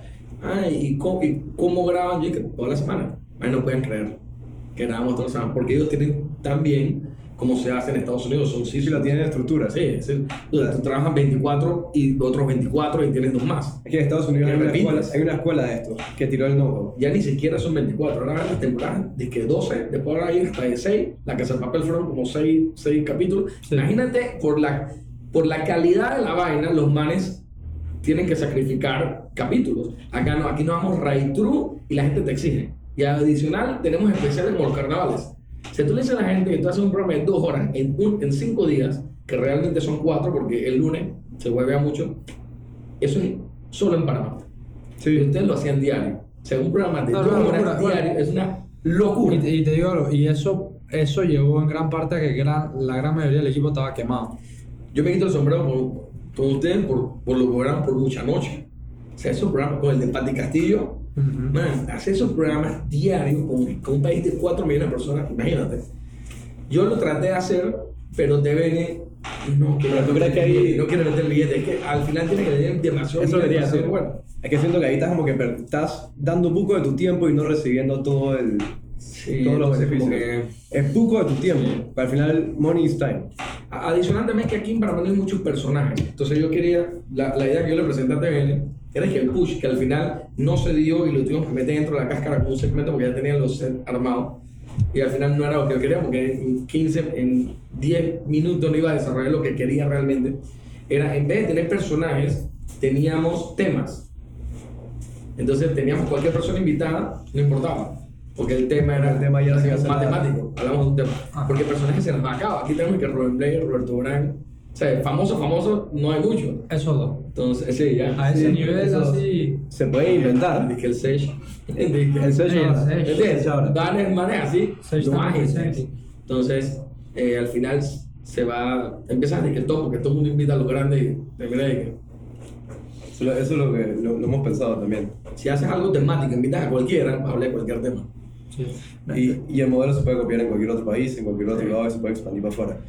Ah, ¿y cómo, y cómo graban? Yo dije, toda la semana. Ay, no pueden creer que grabamos toda la semana, porque ellos tienen también, como se hace en Estados Unidos, son Sí, sí, la tiene estructura. Sí, sí. Tú, tú trabajas 24 y otros 24 y tienes dos más. Es que en Estados Unidos hay una, escuela, hay una escuela de esto que tiró el know Ya ni siquiera son 24, ahora van las temporadas de que 12, después ahora hay hasta de 6, la que se papel fueron como 6, 6 capítulos. Sí. Imagínate, por la, por la calidad de la vaina, los manes tienen que sacrificar capítulos. Acá no, aquí no vamos right true y la gente te exige. Y adicional, tenemos especiales como los carnavales. Si tú le dices a la gente que tú haces un programa de dos horas en, un- en cinco días, que realmente son cuatro porque el lunes se huevea mucho, eso es solo en Panamá. Y Sí. ustedes lo hacían diario. O sea, un programa de No, dos no, horas locura, bueno. diario es una locura. Y, te- y te digo algo, y eso, eso llevó en gran parte a que gran, la gran mayoría del equipo estaba quemado. Yo me quito el sombrero por, con ustedes por, por lo que lograron por mucha noche. O sea, esos programas con el de Pati Castillo, man, hacer esos programas diarios con, con un país de 4 millones de personas, imagínate. Yo lo traté de hacer, pero TVN no quiere Pero tú crees que ahí- no quiere meter billete. Es que al final tiene que tener demasiado Eso debería ser. bueno. Es que siento que ahí estás como que estás dando un poco de tu tiempo y no recibiendo todo el, Sí, todos los beneficios. que- Es poco de tu tiempo. Pero al final, money is time. Adicional también que aquí en Panamá no hay muchos personajes. Entonces yo quería, la, la idea que yo le presenté a TVN era que el push, que al final no se dio y lo tuvimos que meter dentro de la cáscara con un segmento porque ya tenían los sets armados. Y al final no era lo que yo quería porque en 15, en 10 minutos no iba a desarrollar lo que quería realmente. Era, en vez de tener personajes, teníamos temas. Entonces teníamos cualquier persona invitada, no importaba. Porque el tema era El tema ya no se iba a hacer nada. matemático. Hablamos de un tema. Ah. Porque personajes se nos acaba. Aquí tenemos que Rubén Blades, Roberto Durán. O sea, famoso, famoso, no hay mucho. Esos dos. Entonces, sí, ya. A ese Sí, nivel así. Se puede inventar. Dice que el Sage. El el ahora. El sello ahora. Van en manes así, Sage. Entonces, eh, al final se va, empieza a decir que todo, porque todo el mundo invita a los grandes y termina de Eso, eso es lo que lo, lo hemos pensado también. si haces algo temático, invitas a cualquiera a hablar de cualquier tema. Sí. Y, y el modelo se puede copiar en cualquier otro país, en cualquier otro lado y se puede expandir para afuera.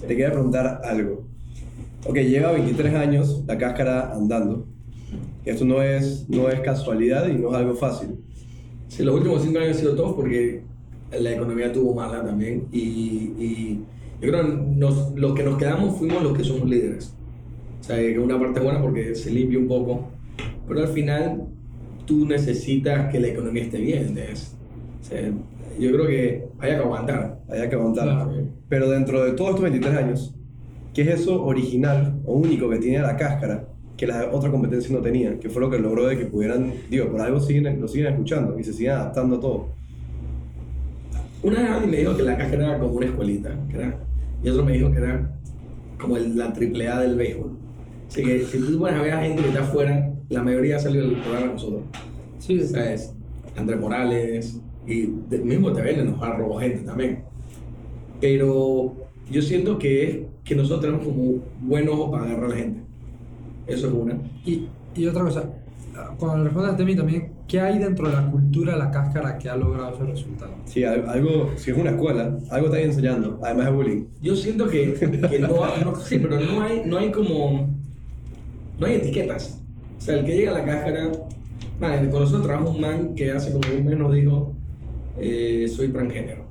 Te quería preguntar algo. Ok, lleva 23 años la cáscara andando. Esto no es, no es casualidad y no es algo fácil. Sí, los últimos cinco años han sido todos porque la economía tuvo mala también y, y yo creo que nos, los que nos quedamos fuimos los que somos líderes. O sea, que una parte buena porque se limpia un poco, pero al final tú necesitas que la economía esté bien. ¿entiendes? O sea, yo creo que hay que aguantar. Hay que aguantar. Claro. Pero dentro de todos estos 23 años, ¿qué es eso original o único que tiene la cáscara que las otras competencias no tenían? Que fue lo que logró de que pudieran, digo, por algo siguen, lo siguen escuchando y se siguen adaptando a todo. Una vez alguien me dijo que la cáscara era como una escuelita, que era- y otro me dijo que era como el- la triple A del béisbol. Así que si tú pones a ver a gente que está afuera, la mayoría ha salido del programa de nosotros. Sí, ¿Sabes? Andrés Morales y del mismo TVN nos ha robado gente también. Pero yo siento que es que nosotros tenemos como buen ojo para agarrar a la gente. Eso es una. Y, y otra cosa, cuando respondas a Temi también, ¿qué hay dentro de la cultura de la cáscara que ha logrado esos resultados? Sí, al- algo, si es una escuela, algo está enseñando, además de bullying. Yo siento que, que no, no- sí, pero no hay, no hay como, no hay etiquetas. O sea, el que llega a la cáscara, man, con nosotros trabaja un man que hace como un mes nos dijo, eh, soy transgénero.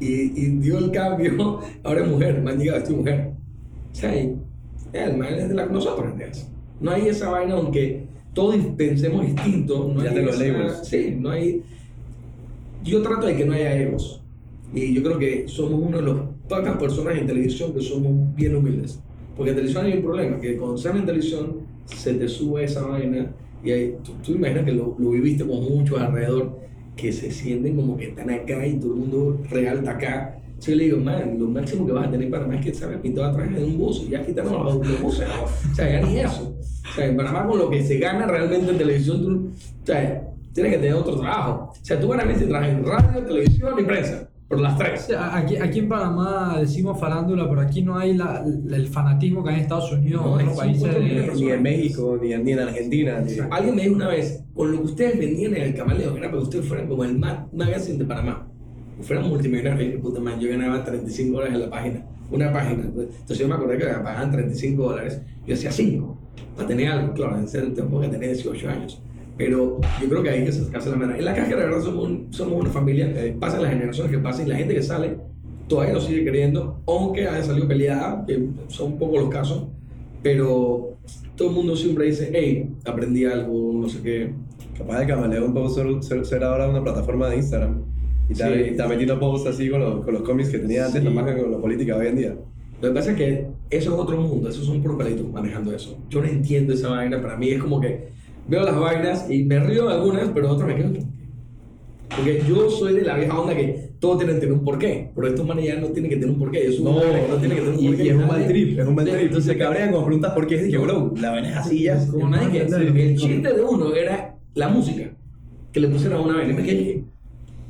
Y, y dio el cambio, (laughs) ahora es mujer, man llega, estoy mujer. O sea, y, el man es de la nosotros, ¿entiendes? No hay esa vaina, aunque todos pensemos distinto, no Ya hay te los esa- labels. Sí, no hay, yo trato de que no haya egos. Y yo creo que somos uno de los pocas personas en televisión que somos bien humildes. Porque en televisión hay un problema, que cuando sales en televisión se te sube esa vaina y tú imaginas que lo, lo viviste con muchos alrededor que se sienten como que están acá y todo el mundo real está acá. Entonces le digo, man, lo máximo que vas a tener para más es que sabes pintar atrás de un bus y ya quitaron los, los buses. O sea, ya ni eso. O sea, en Panamá con lo que se gana realmente en televisión, tú, o sea, tienes que tener otro trabajo. O sea, tú ganas bien si trabajas en radio, televisión y prensa, por las tres. Aquí, aquí en Panamá decimos farándula, pero aquí no hay la, el fanatismo que hay en Estados Unidos No, o en otros países. de de-. Ni en México, ni en, ni en Argentina. Ni... Alguien me dijo una vez, con lo que ustedes vendían en el Camaleón, era para que ustedes fueran como el Mad Magazine de Panamá. Fueran multimillonarios. Puta man, yo ganaba 35 dólares en la página. Una página. Entonces yo me acordé que me pagaban 35 dólares. Yo hacía 5 para tener algo. Claro, en ese tiempo que tenía 18 años. Pero yo creo que hay que sacarse la mano. En la caja, de verdad, somos, un- somos una familia. eh, pasan las generaciones que pasan y la gente que sale todavía nos sigue queriendo, aunque haya salido peleada, que son un poco los casos. Pero todo el mundo siempre dice, hey, aprendí algo, no sé qué. Capaz el camaleón puede ser, ser, ser ahora una plataforma de Instagram. Y está, Sí. está metiendo posts así con los, con los cómics que tenía antes, Sí. nomás que con la política hoy en día. Lo que pasa es que eso es otro mundo, esos son puros pelitos manejando eso. Yo no entiendo esa vaina, para mí es como que veo las vainas y me río de algunas, pero otras me quedo. como que- Porque yo soy de la vieja onda que todo tiene que tener un porqué, pero estos manes ya no tienen que tener un porqué. No, que no tiene que tener un porqué. y es un Nadie- mal trip, es un mal trip. Entonces, se cabrean con preguntas por qué. Dije, bro, la vaina es así ya. el ¿Cómo man no que- el chiste de uno era la música, que le pusieron a una vaina. Y me quedé,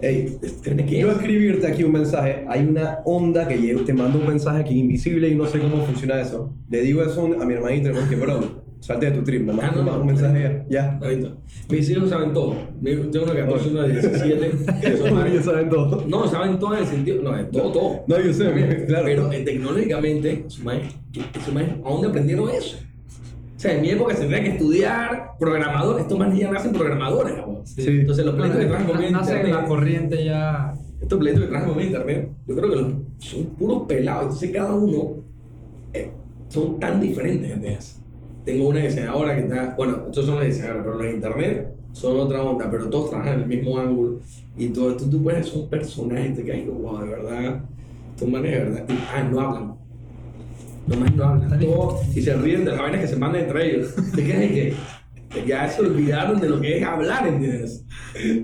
Ey, ¿tiene que yo escribirte aquí un mensaje, hay una onda que te mando un mensaje aquí invisible y no sé cómo funciona eso. Le digo eso a mi hermanita, porque, bro, salte de tu trip, nada más Ah, no, no, un mensaje ya. ya. Ahorita. Mis hijos saben todo. Tengo uno (laughs) que 14, uno de 17. que son manes- Ellos saben todo. No, saben todo en el sentido. No, en todo, todo. No, yo sé, claro. Pero eh, tecnológicamente, su maíz, su maíz, ¿a dónde aprendieron eso? O sea, en mi época se tenía que estudiar programador. Estos manes ya nacen programadores. Sí. Entonces, los pleitos que traen conmigo en Nace en la corriente ya. Estos pleitos que traen conmigo internet, yo creo que los- son puros pelados. Entonces, cada uno eh, son tan diferentes, ¿entiendes? Tengo una diseñadora que está. Bueno, estos son los diseñadores, pero los de internet son otra onda, pero todos trabajan en el mismo ángulo. Y todo esto, tú puedes ser un personaje te quedas, wow, de verdad. Estos manes de verdad. y- ah, no hablan. Nomás no hablan. Está bien. Todo, y se ríen de las vainas que se mandan entre ellos. (laughs) Te quedas que. Ya se olvidaron de lo que es hablar, ¿entiendes?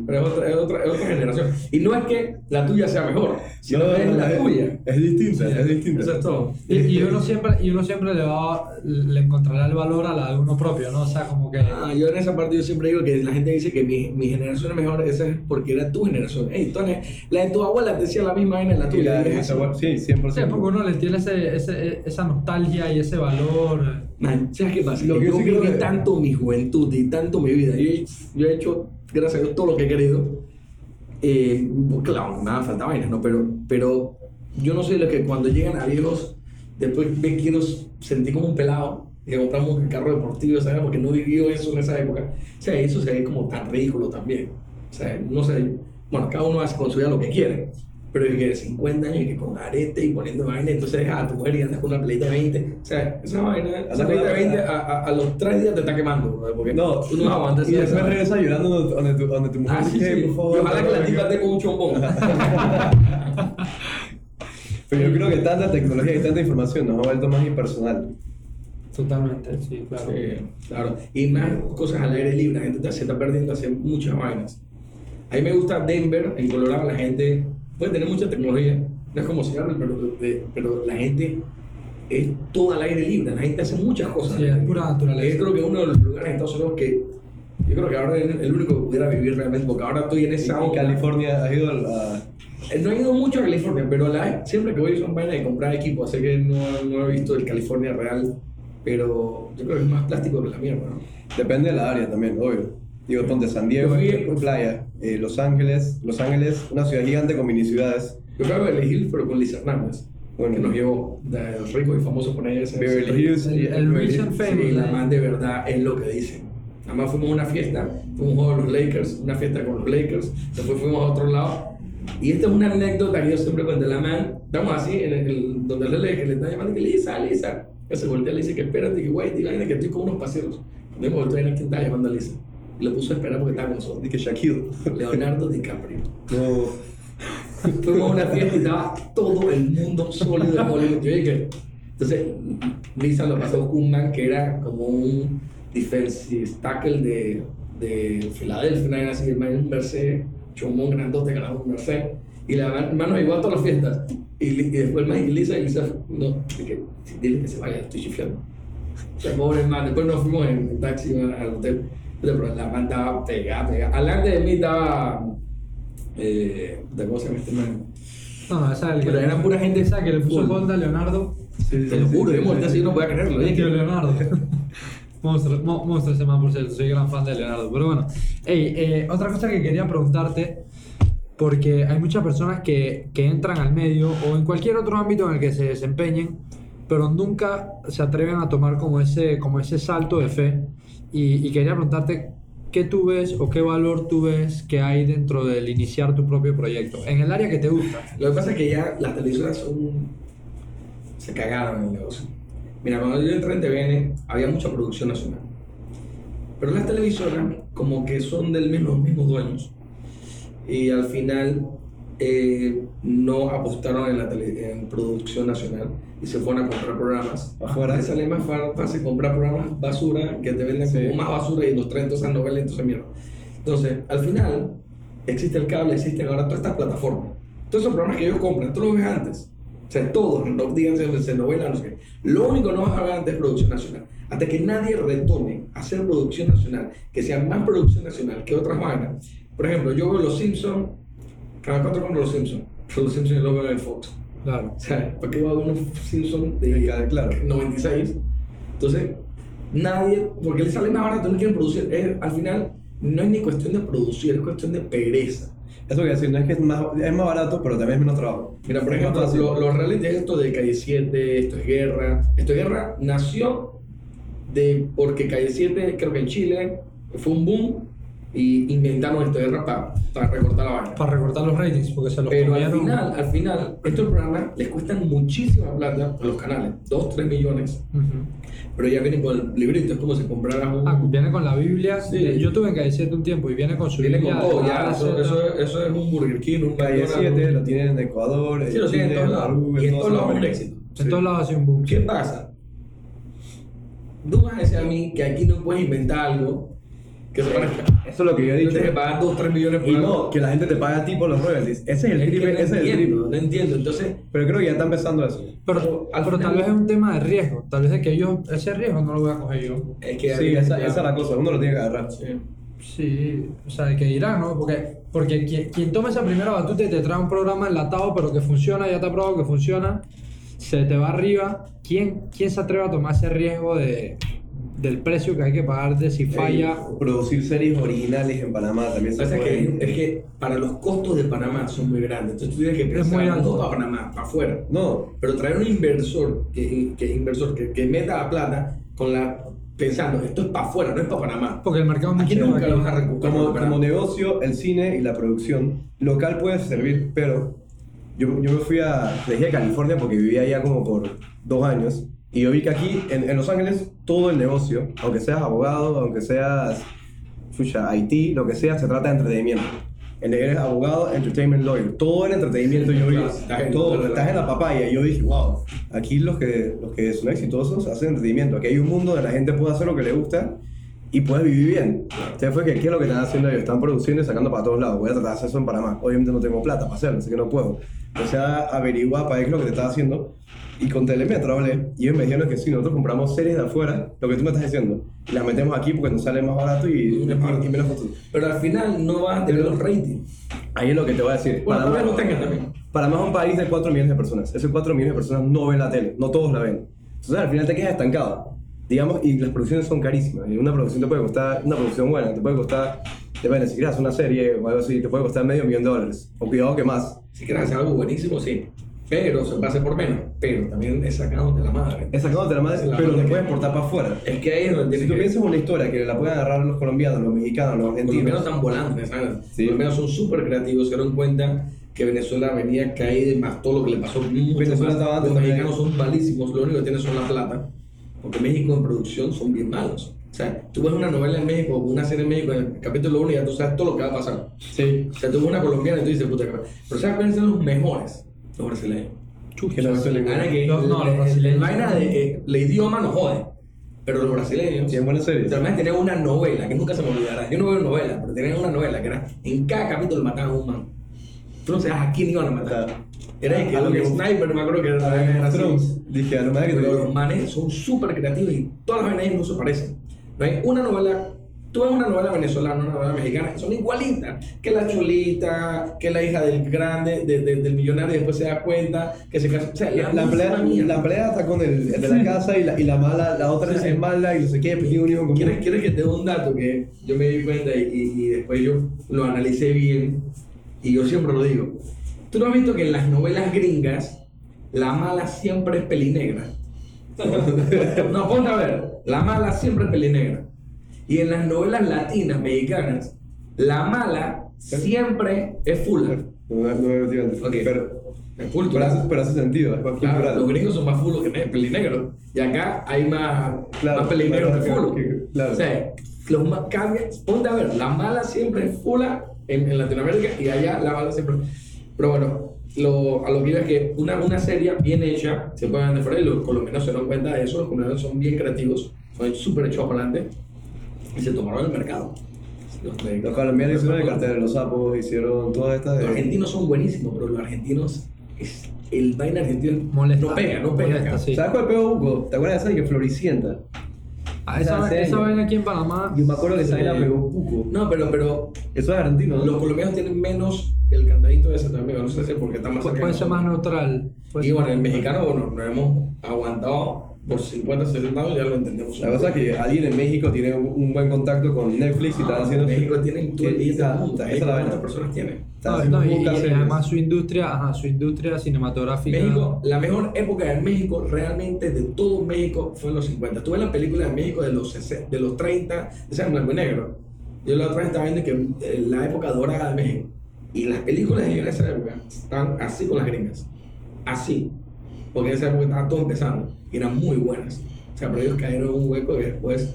Pero es otra, es otra, es otra generación. Y no es que la tuya sea mejor, sino No, que es la es- tuya. Es distinta, es distinta. Eso es todo. Y, y uno siempre, y uno siempre le, va, le encontrará el valor a la de uno propio, ¿no? O sea, como que... Ah, yo en esa parte yo siempre digo que la gente dice que mi, mi generación es mejor, esa es porque era tu generación. Ey, Tony, la de tu abuela te decía la misma vaina en la Y tuya. la- es esa-. Sí, 100%. Sí, porque uno le tiene ese, ese, esa nostalgia y ese valor. Man, ¿sabes qué pasa? Lo Que que yo sí viví que- tanto mi juventud y tanto mi vida. Yo, he- yo he hecho, gracias a Dios, todo lo que he querido. Eh, claro, me falta vainas, ¿no? Pero, pero yo no de los que cuando llegan a viejos, después me quiero sentir como un pelado. Y compramos un carro deportivo, ¿sabes? Porque no vivió eso en esa época. O sea, eso se ve como tan ridículo también. O sea, no sé. Bueno, cada uno hace con su vida lo que quiere. Pero que de 50 años y que con arete y poniendo vaina, entonces dejas a tu mujer y andas con una pleita de 20. O sea, esa vaina, esa pleita de con la- 20 a, a, a los 3 días te está quemando. ¿no? Porque No, tú no aguantas y después vaina. regresa llorando donde tu, donde tu mujer Ah, sí, dice, sí. por favor. Y ojalá que la tipa no". tenga un chombón. (laughs) Pero yo creo que tanta tecnología y tanta información nos ha vuelto más impersonal. Totalmente, sí, claro. Sí, claro. Y más cosas al aire libre, la gente te- se está perdiendo hacer muchas vainas. A mí me gusta Denver, en Colorado la gente puede tener mucha tecnología, no es como Seattle, pero, de- pero la gente es todo al aire libre, la gente hace muchas cosas. Sí, es pura naturaleza. Yo creo que uno de los lugares en Estados Unidos que yo creo que ahora es el único que pudiera vivir realmente, porque ahora estoy en esa onda. California ha ido a... Eh, No he ido mucho a California, pero la, siempre que voy son vainas de comprar equipo, así que no, no he visto el California real, pero yo creo que es más plástico que la mierda, ¿no? Depende de la área también, obvio. Digo, ponte San Diego, playa. Eh, Los Ángeles, Los Ángeles, una ciudad gigante con mini ciudades. Yo fui a Beverly Hills, pero con Liz Hernández, Bueno. que nos llevó de rico y famoso por ese- Beverly Hills. El- y- el Beverly Recent Hills. Famous. Sí, la man de verdad es lo que dicen. Además fuimos a una fiesta, fuimos a un juego de los Lakers, una fiesta con los Lakers, después fuimos a otro lado. Y esta es una anécdota que yo siempre cuento. La man, estamos así, en el, el- donde los Lakers le están llamando que Lisa, Lisa. Que se voltea y le dice que espérate, que güey, digan que estoy con unos paseros. Cuando hemos volteado a ver quién estaba llamando a Lisa. Y lo puso a esperar porque estaba con nosotros. Que Shaquille. Leonardo DiCaprio. No. (laughs) Fuimos a una fiesta y estaba todo el mundo sólido de Hollywood. Yo dije, entonces, Lisa lo pasó con un man que era como un defensive tackle de, de Filadelfia, así, el man un Mercedes, chomón grandote, ganaba un Mercedes. Y la man, man nos llevó a todas las fiestas. Y, y después el man y Lisa, y Lisa, no, dije, dile que se vaya, estoy chiflando. O sea, pobre man, después nos fuimos en, en taxi al hotel. Pero la man estaba pegada, pegada. Alante de mí estaba. Eh, ¿de ¿Cómo se llama este man? No, no, esa es el que Pero era pura gente Esa que le puso. Honda a Leonardo. Te lo juro, yo muerto así no podía creerlo. El dije. tío Leonardo. (laughs) monstruo, mo- monstruo ese man, por cierto. Soy gran fan de Leonardo. Pero bueno. Ey, eh, otra cosa que quería preguntarte. Porque hay muchas personas que, que entran al medio o en cualquier otro ámbito en el que se desempeñen, pero nunca se atreven a tomar como ese, como ese salto de fe. Y, y quería preguntarte qué tú ves o qué valor tú ves que hay dentro del iniciar tu propio proyecto, en el área que te gusta. Lo que pasa es que ya las televisoras son. se cagaron en el negocio. Mira, cuando yo entré en TVN había mucha producción nacional. Pero las televisoras, como que son del mismo, los mismos dueños. Y al final eh, no apostaron en la tele- en producción nacional y se fueron a comprar programas. Afuera. Les sale más fa- fácil comprar programas basura que te venden Sí. como más basura y nos traen todas esas novelas, entonces mierda. Entonces, al final, existe el cable, existen ahora todas estas plataformas. Todos esos programas que ellos compran, tú los ves antes. O sea, todos, no digan se novela, no sé qué. Lo único que no vas a ver antes es producción nacional. Hasta que nadie retome a hacer producción nacional, que sea más producción nacional que otras vainas. Por ejemplo, yo veo Los Simpsons, cada cuatro compro Los Simpsons. (laughs) Pero Los Simpsons lo veo en Fox. Claro. O sea, ¿para qué voy a ver unos Simpsons de cada- claro. 96? Entonces, nadie, porque le sale más barato, no quieren producir. Es- al final, no es ni cuestión de producir, es cuestión de pereza. Eso que decir, no es que es más, es más barato, pero también es menos trabajo. Mira, por ejemplo, fácil. lo- los reality es esto de Calle 7, esto es guerra. Esto es guerra nació de porque Calle 7, creo que en Chile, fue un boom y inventaron esto de guerra para, recortar la vaina. Para recortar los ratings, porque se los Pero al final, al final, estos programas les cuestan muchísima plata a los canales, 2, 3 millones, pero ya vienen con el librito, es como si compraras un... Ah, viene con la Biblia. Sí. Yo tuve en 7 un tiempo y viene con su viene Biblia. con todo, ya, eso, eso, eso es un Burger King, un Calle McDonald's, 7 un- lo tienen en Ecuador, Sí, lo tienen en todos lados. Y en todos lados es un éxito. En todos lados ha sido un boom. ¿Qué pasa? Tú vas a decir a mí que aquí no puedes inventar algo Que se parezca. Eso es lo que yo he dicho. tienes que pagar 2, 3 millones por Y algo. no, que la gente te paga a ti por los royalties. Ese es el Es triple, no ese es el entiendo, no entiendo. Entonces, Pero creo que ya está empezando eso. Pero, tal vez es un tema de riesgo. Tal vez de que yo, ese riesgo no lo voy a coger yo. es que Sí, esa, esa es la cosa, uno lo tiene que agarrar. Sí. Sí, o sea, de que dirán, ¿no? Porque, porque quien, quien toma esa primera batuta y te trae un programa enlatado, pero que funciona, ya te ha probado que funciona, se te va arriba. ¿Quién, quién se atreve a tomar ese riesgo de, del precio que hay que pagar de si falla? Eh, producir series originales en Panamá también se Pasa puede. que, es que para los costos de Panamá son muy grandes. Entonces tú tienes que Es muy pensar alto. no para Panamá, para afuera. No, Pero traer un inversor que, que, inversor que, que meta la plata con la, pensando, esto es para afuera, no es para Panamá. Porque el mercado es Aquí nunca aquí. lo vas a recuperar. como, como negocio, el cine y la producción local puede servir, pero yo, yo me fui a, dejé de California porque vivía allá como por dos años y yo vi que aquí en, en Los Ángeles todo el negocio, aunque seas abogado, aunque seas chucha, IT, lo que sea, se trata de entretenimiento. En- Eres abogado, entertainment lawyer, todo el entretenimiento yo vi, Claro, estás en- todo, estás en la papaya. Y yo dije, wow, aquí los que, los que son exitosos hacen entretenimiento. Aquí hay un mundo donde la gente puede hacer lo que le gusta y puede vivir bien. Entonces fue que, ¿qué es lo que están haciendo ellos? Están produciendo y sacando para todos lados. Voy a tratar de hacer eso en Panamá. Obviamente no tengo plata para hacerlo, así que no puedo. O sea, averiguar para ver qué es lo que te estás haciendo. Y con Telemetro hablé, y ellos me dijeron que sí, nosotros compramos series de afuera, lo que tú me estás diciendo, y las metemos aquí porque nos sale más barato y, y, y menos fotos. Pero al final no vas a tener los ratings. Ahí es lo que te voy a decir. Bueno, Panamá- no tengas también. Panamá es un país de 4 millones de personas. Esos 4 millones de personas no ven la tele, no todos la ven. Entonces al final te quedas estancado. Digamos, y las producciones son carísimas. Y una producción te puede costar, una producción buena, te puede costar, depende, si hacer una serie o algo así, te puede costar medio millón de dólares. O cuidado que más. Si hacer algo buenísimo, sí. Pero se pase por menos. Pero también es sacándote la madre. Es sacándote la madre, la pero que- puedes portar para afuera. Es que ahí es donde Si tú que... piensas una historia que la pueden agarrar los colombianos, los mexicanos, los Los colombianos argentinos. están volando, ¿sabes? Sí. Los colombianos son súper creativos, se dieron cuenta que Venezuela venía caída más todo lo que le pasó. Venezuela estaba antes Los mexicanos son malísimos, lo único que tienen son la plata. Porque México en producción son bien malos. O sea, tú ves una novela en México una serie en México, en el capítulo 1 y ya tú sabes todo lo que va a pasar. Sí. O sea, tú ves una colombiana y tú dices, puta, que va". Pero ¿sabes cuáles son los mejores? Los brasileños. Que no que No, no, los brasileños el vaina de el idioma nos jode. Pero los brasileños. Tienen buenas series. Además tenían una novela que nunca se me olvidará. Yo no veo novela, pero tenían una novela que era en cada capítulo mataban a un man. Tú no sabes a quién iban a matar. Era de que un que- sniper, me acuerdo que era, así. Dije, a lo mejor que Pero los manes son súper creativos y todas las vainas no se parecen. No hay una novela, tú ves una novela venezolana, una novela mexicana, son igualitas. Que la chulita, que la hija del grande, de- de- del millonario, y después se da cuenta que se casa. O sea, la, La mierda. la empleada está con el, el de la casa y la, y la mala, la otra Sí, es mala y no sé qué, pues tiene un hijo en común. ¿Quieres, ¿Quieres que te dé un dato que yo me di cuenta y, y- y después yo lo analicé bien y yo siempre lo digo? ¿Tú no has visto que en las novelas gringas la mala siempre es pelinegra? (laughs) no, ponte a ver, la mala siempre es pelinegra. Y en las novelas latinas, mexicanas, la mala siempre es full. No, no, no, no, no, Ok. pero, pero, hace, pero hace sentido, es más Claro, los gringos son más fulos que ne- pelinegros. Y acá hay más, Claro, más pelinegros claro, que fulos. que- claro. O sea, los más cambian. Ponte a ver, la mala siempre es fula en, en Latinoamérica y allá la mala siempre. Pero bueno, lo, a lo que iba es que una, una serie bien hecha se puede vender fuera y los colombianos se dan cuenta de eso. Los colombianos son bien creativos, son súper echados para adelante y se tomaron el mercado. Los, de- Los colombianos hicieron el cartel de los sapos, hicieron todas estas. los de- argentinos son buenísimos, pero los argentinos, es, el vaina argentino Molesta. no pega, no pega. Molesta, sí. ¿Sabes cuál pegó Hugo? ¿Te acuerdas de esa que Floricienta? Ah, esa, Esa esa vaina aquí en Panamá. Yo me acuerdo que esa vaina pegó Puco. No, pero, pero Eso es argentino, ¿no? los colombianos tienen menos el cantadito ese también, no sé si es porque está más Pu- cerca puede de ser más neutral. puede Y bueno, el mexicano, bueno, nos hemos aguantado por 50, 60 años, ya lo entendemos. La cosa es que alguien en México tiene un, buen contacto con Netflix y están haciendo. México tiene Esa- esa- es la ¿Cuántas vaina. personas tiene? Están No, y, y además su industria, ajá, su industria cinematográfica. México, la mejor época de México, realmente de todo México, fue en los 50. Tuve la película de México de los, 60 de los 30, esa en blanco y negro. Yo la otra vez estaba viendo que eh, la época dorada de México. Y las películas de esa época estaban así con las gringas. Así. Porque en esa época estaba todo empezando. Y eran muy buenas. O sea, pero ellos cayeron en un hueco que después.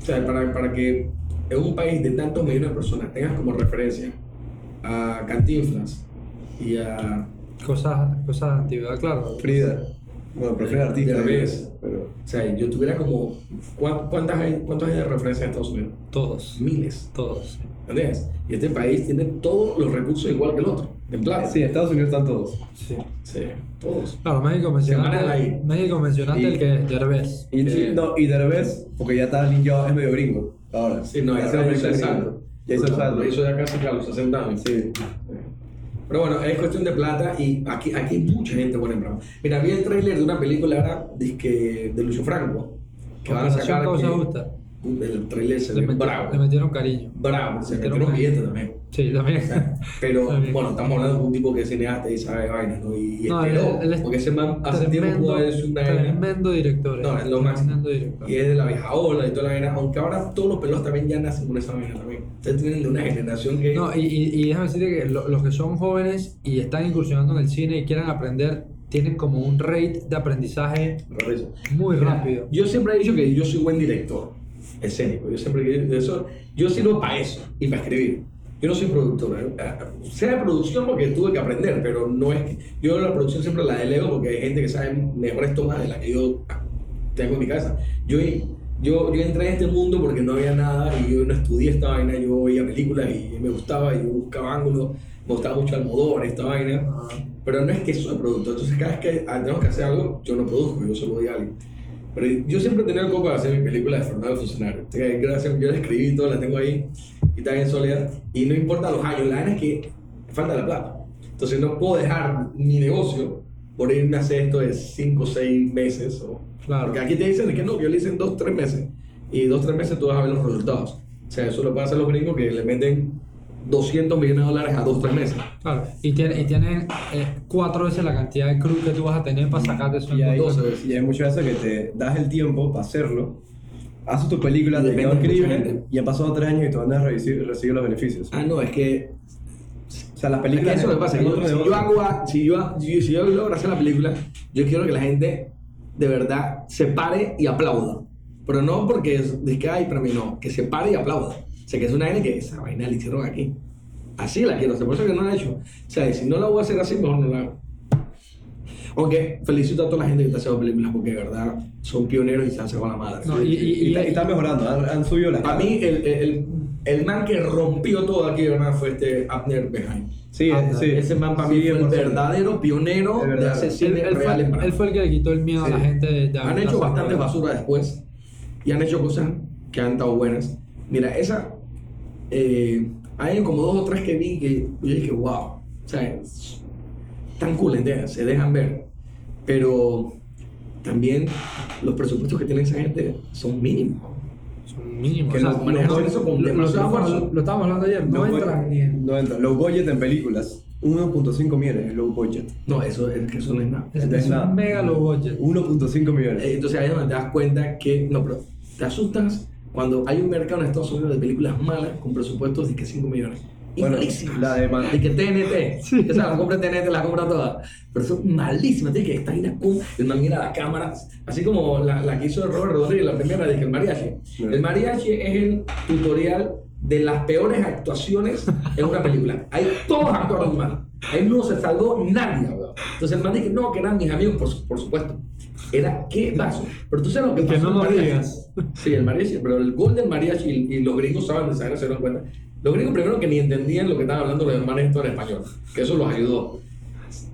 O sea, para, para que en un país de tantos millones de personas tengas como referencia a Cantinflas y a Cosas, cosas de antigüedad, claro. Frida. Bueno, prefiero artista. Derbez. Pero, O sea, yo tuviera como. ¿cuán- ¿Cuántas hay, ¿Cuántos hay de referencia en Estados Unidos? Todos. Miles. Todos. ¿Entiendes? Y este país tiene todos los recursos igual que el otro. Sí, en Estados Unidos están todos. Sí. Sí, todos. Claro, México mencionaste. México mencionaste el que es Derbez. Y, sí, no, y Derbez, porque ya está linkeado, es medio gringo. Ahora. Sí, no, ya hizo el salto. Ya hizo el salto. Hizo ya casi a los 60 años. Sí. Pero bueno, es cuestión de plata y aquí, aquí hay mucha gente buena en Bravo. Mira, vi el tráiler de una película ahora dizque, de Lucio Franco. Que van a sacar. Causa que- Justa. El tráiler se Le, bravo. le metieron cariño. Bravo, se Metieron metieron cariño. billetes también. Sí, también. Pero (laughs) También. bueno, estamos hablando de un tipo que es cineasta y sabe vainas, ¿no? Y, y No, esperó, es porque ese man hace tiempo hecho una tremendo director. eh. No, es lo máximo. Y es de la vieja ola y toda la vaina, aunque ahora todos los pelos también ya nacen con esa vaina también. Ustedes tienen de una generación que. No, y, y, y déjame decirte que lo- los que son jóvenes y están incursionando en el cine y quieran aprender, tienen como un rate de aprendizaje muy Mira, rápido. Yo siempre he dicho que yo soy buen director escénico. Yo siempre eso. Yo sirvo para eso y para escribir. Yo no soy productor. ¿eh? Sea de producción porque tuve que aprender, pero no es que. Yo la producción siempre la delego porque hay gente que sabe mejores tomas de las que yo tengo en mi casa. Yo, yo, yo entré en este mundo porque no había nada y yo no estudié esta vaina. Yo veía películas y me gustaba y yo buscaba ángulos. Me gustaba mucho Almodóvar, esta vaina. Ah, Pero no es que soy productor. Entonces, cada vez que ah, tenemos que hacer algo, yo no produzco, yo solo doy a alguien. Pero yo siempre tenido el coco de hacer mi película de Fernando Funcionario. Gracias, yo la escribí y todo, la tengo ahí y está bien sólida. Y no importa los años, la verdad es que falta la plata. Entonces, no puedo dejar mi negocio por irme a hacer esto de 5 o 6 meses. O, Claro. Porque aquí te dicen que no, que yo le hice en 2 3 meses. Y 2 3 meses tú vas a ver los resultados. O sea, eso lo pueden hacer los gringos que le meten 200 millones de dólares a 2 3 meses. Claro, y, tiene, y tienen eh, cuatro veces la cantidad de crew que tú vas a tener para sacarte eso en hay, dos doce veces. y hay muchas veces que te das el tiempo para hacerlo, haces tu película, te depende quedó de mucha increíble y han pasado tres años y tú andas a recibir, recibir los beneficios. Ah, no, es que O sea, las Es que películas. eso es lo pasa. yo- si, yo hago, a- si, yo, si, si yo logro hacer la película, yo quiero que la gente de verdad se pare y aplauda. Pero no porque es de que hay para mí, no. Que se pare y aplauda. O sea, que es una vaina que esa vaina la hicieron aquí. Así la quiero hacer, por eso que no la he hecho. O sea, si no la voy a hacer así, mejor no la hago. Aunque felicito a toda la gente que está haciendo películas porque de verdad son pioneros y se hacen con la madre. No, y, y, Y, y- está- y está mejorando, han, han subido las A mí, el, el, el, man que rompió todo aquí, de verdad, fue este Abner Behind. Sí, Ah, sí. Ese man para mí Sí, fue el 100%. verdadero pionero de verdad. hacer él, cine él real fue, Brasil. él fue el que le quitó el miedo Sí. a la gente de, de Han hecho bastante basura después y han hecho cosas que han estado buenas. Mira, esa. eh, hay como dos o tres que vi que yo dije, wow. O sea, es tan cool. Se dejan ver. Pero también los presupuestos que tiene esa gente son mínimos. Son mínimos. Que o sea, los- manejaron lo- eso con lo- lo, estábamos, lo estábamos hablando ayer. No Low entran budget- ni en. No entra. Low budget en películas, 1.5 millones es low budget. No, eso, es que eso no es nada. Es, es nada. mega low budget. 1.5 millones. Eh, Entonces ahí es donde te das cuenta que, no, pero te asustas cuando hay un mercado en Estados Unidos de películas malas con presupuestos de que 5 millones. Y Bueno, malísimas. la de De que TNT. O sea, la compra TNT, la compra toda. Pero son malísimas. Tienes que esta vaina con el man mira la cámara. Así como la, la que hizo Robert Rodríguez, la primera, de que el mariachi. Bueno. El mariachi es el tutorial de las peores actuaciones en una película. Ahí todos actuaron mal. Ahí no se salvó nadie, weón. Entonces el man dice, no, que eran mis amigos, por, por supuesto. Era, ¿qué pasó? Pero tú sabes lo que Que pasó. no en lo mariachi? digas. Sí, el mariachi, pero el gol del mariachi y, y los gringos saben de saber, se dieron cuenta. Los gringos primero que ni entendían lo que estaban hablando los hermanos esto en español, que eso los ayudó.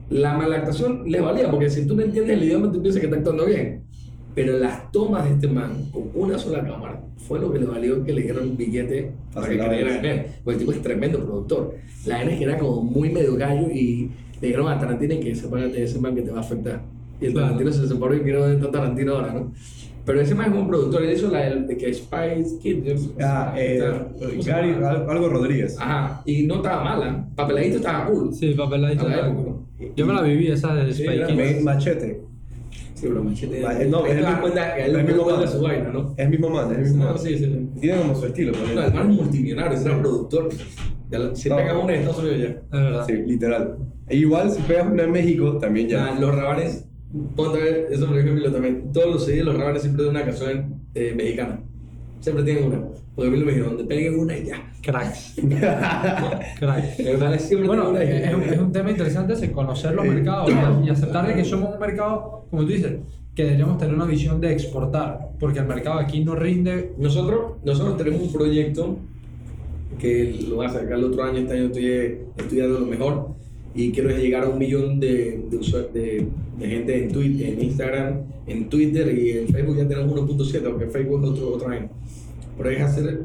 La malactación les valía, porque si tú no entiendes el idioma, tú piensas que está actuando bien. Pero las tomas de este man con una sola cámara fue lo que le valió que le dieran un billete para que creyeran en él. Porque el tipo es tremendo productor. La verdad es que era como muy medio gallo y le dijeron a Tarantino que sepárate de ese man que te va a afectar. Y el Claro. Tarantino se separó y miró dónde está Tarantino ahora, ¿no? Pero ese man es un productor, él hizo la del- de que Spice Kid. Ah, eh, ¿cómo se Gary, llama? al- algo Rodríguez. Ajá, y no estaba mala. Papeladito estaba cool. Sí, papeladito. A la claro. época. Yo me la viví esa de Sí, Kids. Ma- Machete. Sí, pero machete. Ma- eh, no, él es el mismo- cuenta que es el es mismo muy de man. su vaina, ¿no? Es mismo man, es mismo No, man. sí, sí, sí. Tiene como su estilo. pues. No, el man es multimillonario, era productor. Ya la- Si No. pega una en Estados Unidos ya. Es verdad. Sí, literal. E igual si pegas una en México, también ya. Ya, los rabanes, ponte a ver, eso por ejemplo también. Todos los CDs de los rabanes siempre de una canción eh, mexicana. Siempre tienen una. Porque a mí me dijeron, donde peguen una y ya. Cracks. (laughs) Cracks. Bueno, es, un- es un tema interesante ese, conocer los mercados y, y aceptar de que somos un mercado, como tú dices, que deberíamos tener una visión de exportar, porque el mercado aquí no rinde. Nosotros, nosotros tenemos un proyecto que lo voy a sacar el otro año, este año estoy estudiando lo mejor y quiero llegar a un millón de, de, de, de gente en, Twitter, en Instagram, en Twitter y en Facebook ya tenemos 1.7, porque Facebook es otro, otro año. Pero es hacer,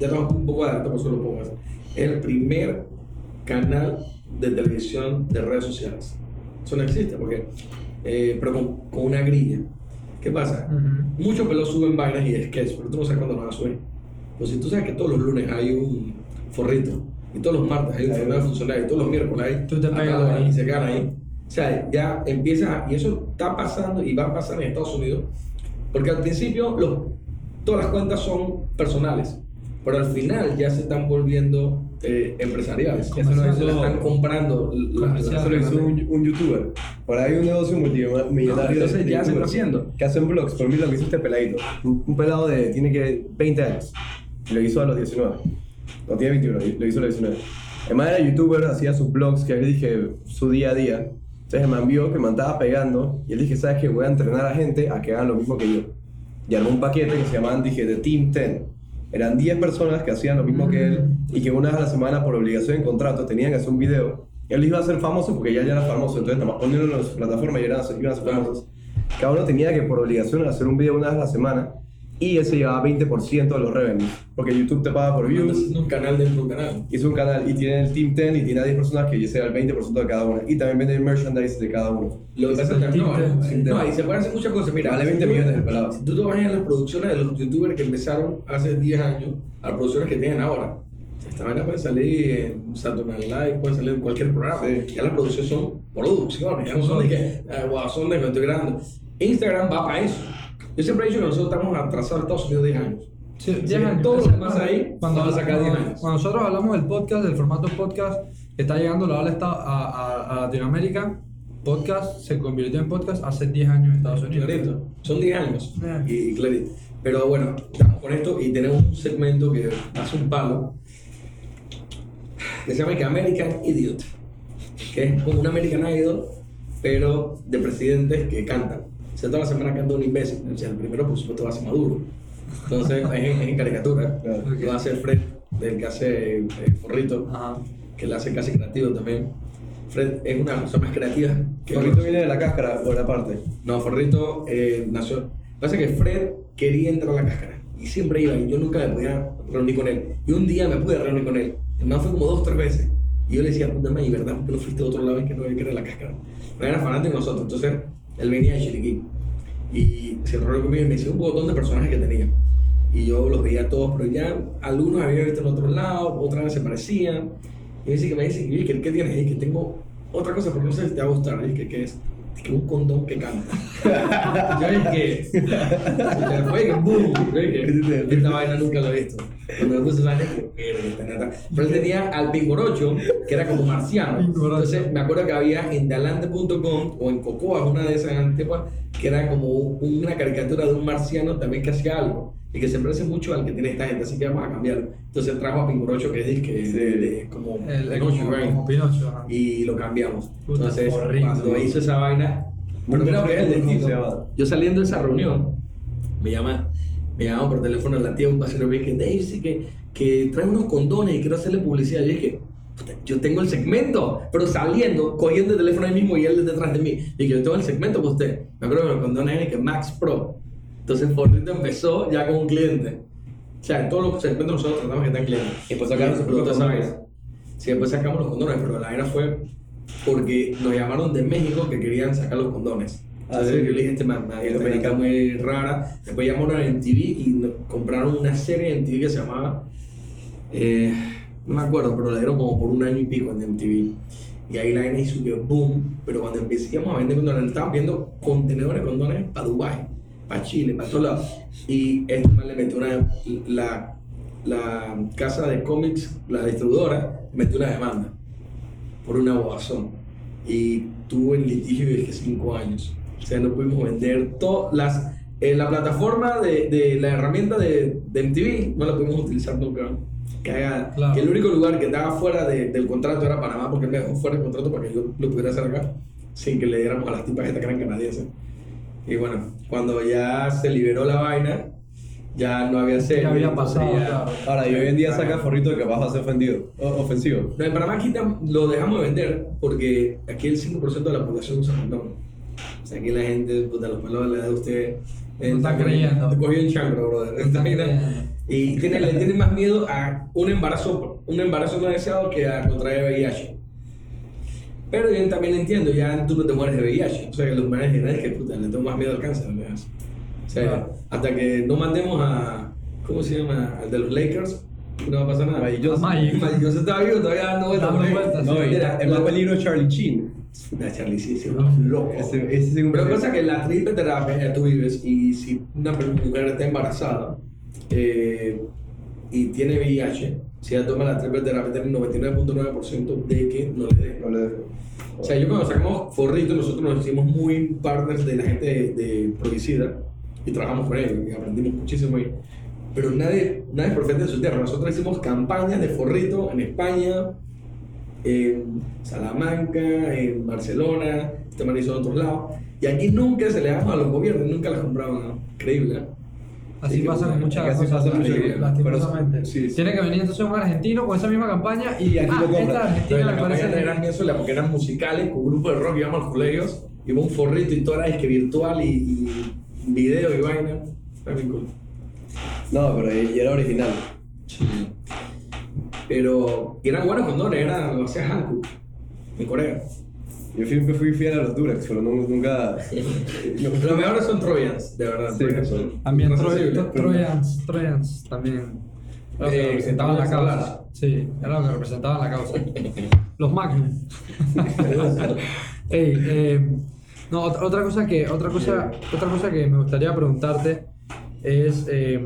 ya estamos un poco adelante, por eso lo pongo así. Es el primer canal de televisión de redes sociales. Eso no existe, porque, eh, pero con, con una grilla. ¿Qué pasa? Muchos pelos suben vainas y sketches, pero tú no sabes cuándo lo van a subir. Pues si tú sabes que todos los lunes hay un forrito, y todos los martes hay un funcionario, y todos los miércoles hay Tú te pegas ahí. y se quedan ahí. O sea, ya empieza, y eso está pasando y va a pasar en Estados Unidos, porque al principio los, todas las cuentas son personales, pero al final ya se están volviendo eh, empresariales. Eso lo hizo- están comprando. la-. Eso lo hizo un, un youtuber. Por ahí hay un negocio multimillonario. No, entonces ya se está haciendo. Que hacen vlogs. Por mí lo que hizo este peladito. Un, un pelado de. Tiene que 20 años. Lo hizo a los 19. No tiene 21, lo hizo a los 19. El man era youtuber, hacía sus vlogs, que le dije su día a día. Entonces el man vio que me estaba pegando. Y él dije, ¿sabes qué? Voy a entrenar a gente a que hagan lo mismo que yo. Y armó un paquete que se llamaban, dije, The Team 10. Eran 10 personas que hacían lo mismo que él y que una vez a la semana por obligación en contrato tenían que hacer un video. Él iba a ser famoso porque ya, era famoso, entonces nada más ponerlo en su plataforma y ser, iban a ser famosos. Cada uno tenía que por obligación hacer un video una vez a la semana y ese llevaba 20% de los revenues, porque YouTube te paga por views. haciendo un canal dentro de un canal. Hizo un canal y tiene el Team 10 y tiene a 10 personas que era el 20% de cada una. Y también vende merchandise de cada uno. Lo que pasa es que no, no, y se pueden hacer muchas cosas. Mira, Vale 20 si tú- millones el pelado. Si tú te vas a las producciones de los youtubers que empezaron hace 10 años, a las producciones que tienen ahora. Esta vaina puede salir en Saturday Night Live, puede salir en cualquier programa. Sí. Ya las producciones son producciones, ya no son de que, eh, wow, son de que estoy grabando. Instagram va para eso. Yo siempre he dicho que nosotros estamos atrasados Estados Unidos 10 años. Sí, Sí, 10 años. todo lo que pasa ahí, cuando, a sacar 10 cuando- años. cuando nosotros hablamos del podcast, del formato podcast, que está llegando la ola a, a, a Latinoamérica, podcast se convirtió en podcast hace 10 años en Estados Unidos. Clarito. Son 10 años. Y, y clarito. Pero bueno, estamos con esto y tenemos un segmento que hace un palo que se llama que American Idiot. Que es como un American Idol, pero de presidentes que cantan. O sea, toda la semana canta un imbécil. O sea, el primero, por supuesto, va a ser Maduro. Entonces, (laughs) es en, es en caricatura. Claro. Lo va a hacer Fred, del que hace eh, Forrito, Ajá. que le hace casi creativo también. Fred es una persona más creativa que Forrito viene de la cáscara, por aparte. no, Forrito eh, nació. Pasa que Fred quería entrar a la cáscara y siempre iba y yo nunca me podía reunir con él. Y un día me pude reunir con él. El man fue como dos o tres veces. Y yo le decía, puta madre, ¿verdad? ¿Por qué no fuiste a otro lado y que no había que era la cáscara? No era fanático de nosotros. Entonces él venía de Chiriquí y se reunió conmigo y me decía un montón de personajes que tenía. Y yo los veía todos, pero ya algunos había visto en otro lado, otras se parecían. Y me dice que me dice, "Oye, ¿qué, ¿qué tienes ahí? Que tengo otra cosa, pero no sé si te va a gustar. Y que, ¿qué es? Un condón que canta. (laughs) yo dije, y después que boom, yo dije, esta vaina nunca la he visto. Cuando me puse vaina. Pero él tenía al pingorocho, que era como marciano. Entonces me acuerdo que había en Dalante.com o en Cocoa, una de esas antiguas, que era como una caricatura de un marciano también que hacía algo. Y que se parece mucho al que tiene esta gente, así que vamos a cambiarlo. Entonces trajo a Pingorocho, que es disque, Sí. de- de- como El, de como, como Pinocho. ajá. y lo cambiamos. Puta, Entonces, horrible. cuando hizo esa vaina, bueno, creo que es el ¿Cómo se destino. Yo saliendo de esa reunión, me llama, me llama por teléfono la tía un pasero me dice, Dave, dice que, que trae unos condones y quiero hacerle publicidad. Yo dije, "Puta, yo tengo el segmento, pero saliendo, cogiendo el teléfono ahí mismo y él detrás de mí. Y que yo tengo el segmento con usted. Me acuerdo que los condones eran que Max Pro. Entonces, Forrito empezó ya con un cliente. O sea, en todos los segmentos nosotros tratamos que estén clientes. Y pues sacaron su producto, producto ¿sabes? Sí, después sacamos los condones, pero la era fue porque nos llamaron de México que querían sacar los condones. Ah, Entonces sí. yo le dije, este man, los mexicanos. muy rara. Después llamaron en TV y nos compraron una serie en TV que se llamaba, eh, no me acuerdo, pero la dieron como por un año y pico en MTV. Y ahí la hizo que boom, pero cuando empezamos a vender condones, estaban viendo contenedores de condones para Dubai, para Chile, para todos lados. Y este man le metió una, la, la casa de cómics, la distribuidora, metió una demanda por una bobazón. Y tuvo en litigio de que cinco años. O sea, no pudimos vender todas las eh, la plataforma de, de la herramienta de, de MTV no la pudimos utilizar nunca. Que, haga- Claro. que el único lugar que estaba fuera de- del contrato era Panamá, porque me dejó fuera del contrato para que yo lo pudiera hacer acá, sin que le diéramos a las tipas estas que eran canadienses. Y bueno, cuando ya se liberó la vaina, ya no había serie. Ya había pasado, ya- claro. Ahora, y hoy en día saca forrito que vas a ser ofendido, o- ofensivo. No, en Panamá aquí lo dejamos de vender porque aquí el 5% de la población usa condón. O sea, aquí la gente, puta, los pelos de la edad de usted. No está creyendo. Te cogió en chancro, brother. No está (laughs) Mira, creyendo. Y tiene, le tienen más miedo a un embarazo, un embarazo no deseado que a contraer VIH. Pero yo también entiendo, ya tú no te mueres de VIH. O sea, que los manes generales que puta, le tengo más miedo al cáncer. O sea, Claro. hasta que no mandemos a. ¿Cómo se llama? Al de los Lakers, no va a pasar nada. Magic Johnson. Magic. Johnson estaba vivo todavía dando vueltas. Dando vueltas, No, Mira, el más la- peligro es Charlie Sheen. Nah, Charlie, sí, sí, No. un loco. Ese, ese es un Pero pasa que la triple terapia ya tú vives y si una mujer está embarazada eh, y tiene VIH, si ella toma la triple terapia tiene 99.9% de que no le dé. No le- O sea, yo cuando sacamos Forrito, nosotros nos hicimos muy partners de la gente de, de Provicida y trabajamos con ellos y aprendimos muchísimo ahí. Pero nadie, nadie es profeta en su tierra. Nosotros hicimos campañas de Forrito en España, en Salamanca, en Barcelona, este man hizo en otros lados. Y aquí nunca se le daba a los gobiernos, nunca las compraban. ¿no? Increíble. ¿no? Así Sí, pasa que- con muchas que cosas, lastimosamente. sí, sí. Tiene que venir entonces un argentino con esa misma campaña y, aquí ah, lo esta argentina la campaña parece eran eso, la- porque eran musicales, con grupo de rock, íbamos a los colegios, iba un forrito y todo era disque virtual y, y video y vaina. Era bien cool. No, pero y era original. Pero y eran buenos condones, eran, lo hacía Hankook en Corea. Yo siempre fui fiel a los Durex, pero no- nunca. Los mejores son Trojans, de verdad. Sí, son- También Troy- accesibles. Tro- Trojans, Trojans también. Era lo que Eh, representaban la Troyans causa. Sí, era lo que representaban la causa. (laughs) Los Magnum. (laughs) Ey, eh, no, ot- otra cosa que, otra cosa, otra cosa que me gustaría preguntarte es, eh,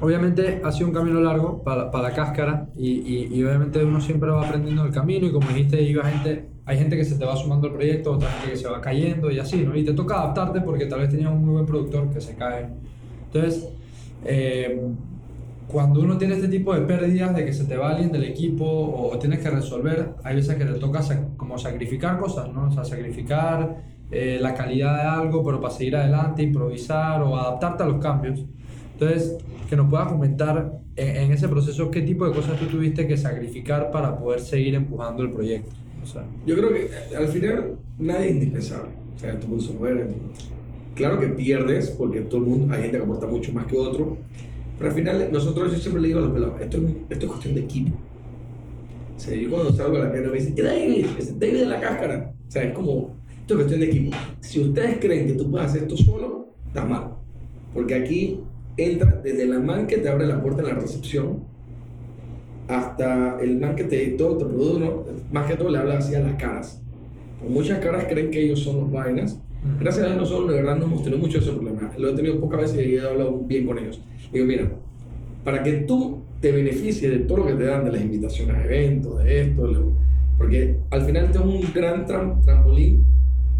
obviamente ha sido un camino largo para, para la cáscara y, y- y obviamente uno siempre va aprendiendo el camino y como dijiste, iba gente, hay gente que se te va sumando al proyecto, otra gente que se va cayendo y así, ¿no? Y te toca adaptarte porque tal vez tenías un muy buen productor que se cae. Entonces, eh, cuando uno tiene este tipo de pérdidas de que se te va alguien del equipo o, o tienes que resolver, hay veces que te toca sac- como sacrificar cosas, ¿no? O sea, sacrificar eh, la calidad de algo, pero para seguir adelante, improvisar o adaptarte a los cambios. Entonces, que nos puedas comentar en, en ese proceso qué tipo de cosas tú tuviste que sacrificar para poder seguir empujando el proyecto. O sea, Yo creo que eh, al final nadie es indispensable. O sea, todo el mundo se muere. Claro que pierdes porque todo el mundo, hay gente que aporta mucho más que otro. Pero al final, nosotros yo siempre le digo a los pelados, esto, es- esto es cuestión de equipo. O sea, yo cuando salgo a la calle me dicen, ¿qué David? Es David de la cáscara. O sea, es como, esto es cuestión de equipo. Si ustedes creen que tú puedes hacer esto solo, está mal. Porque aquí entra desde la man que te abre la puerta en la recepción hasta el man que te todo te produce, ¿no? más que todo le habla así a las caras. Pues muchas caras creen que ellos son los vainas. Gracias a Dios nosotros de verdad no hemos tenido mucho ese problema. Lo he tenido pocas veces y he hablado bien con ellos. Digo, mira, para que tú te beneficies de todo lo que te dan, de las invitaciones a eventos, de esto, lo- porque al final esto es un gran tram- trampolín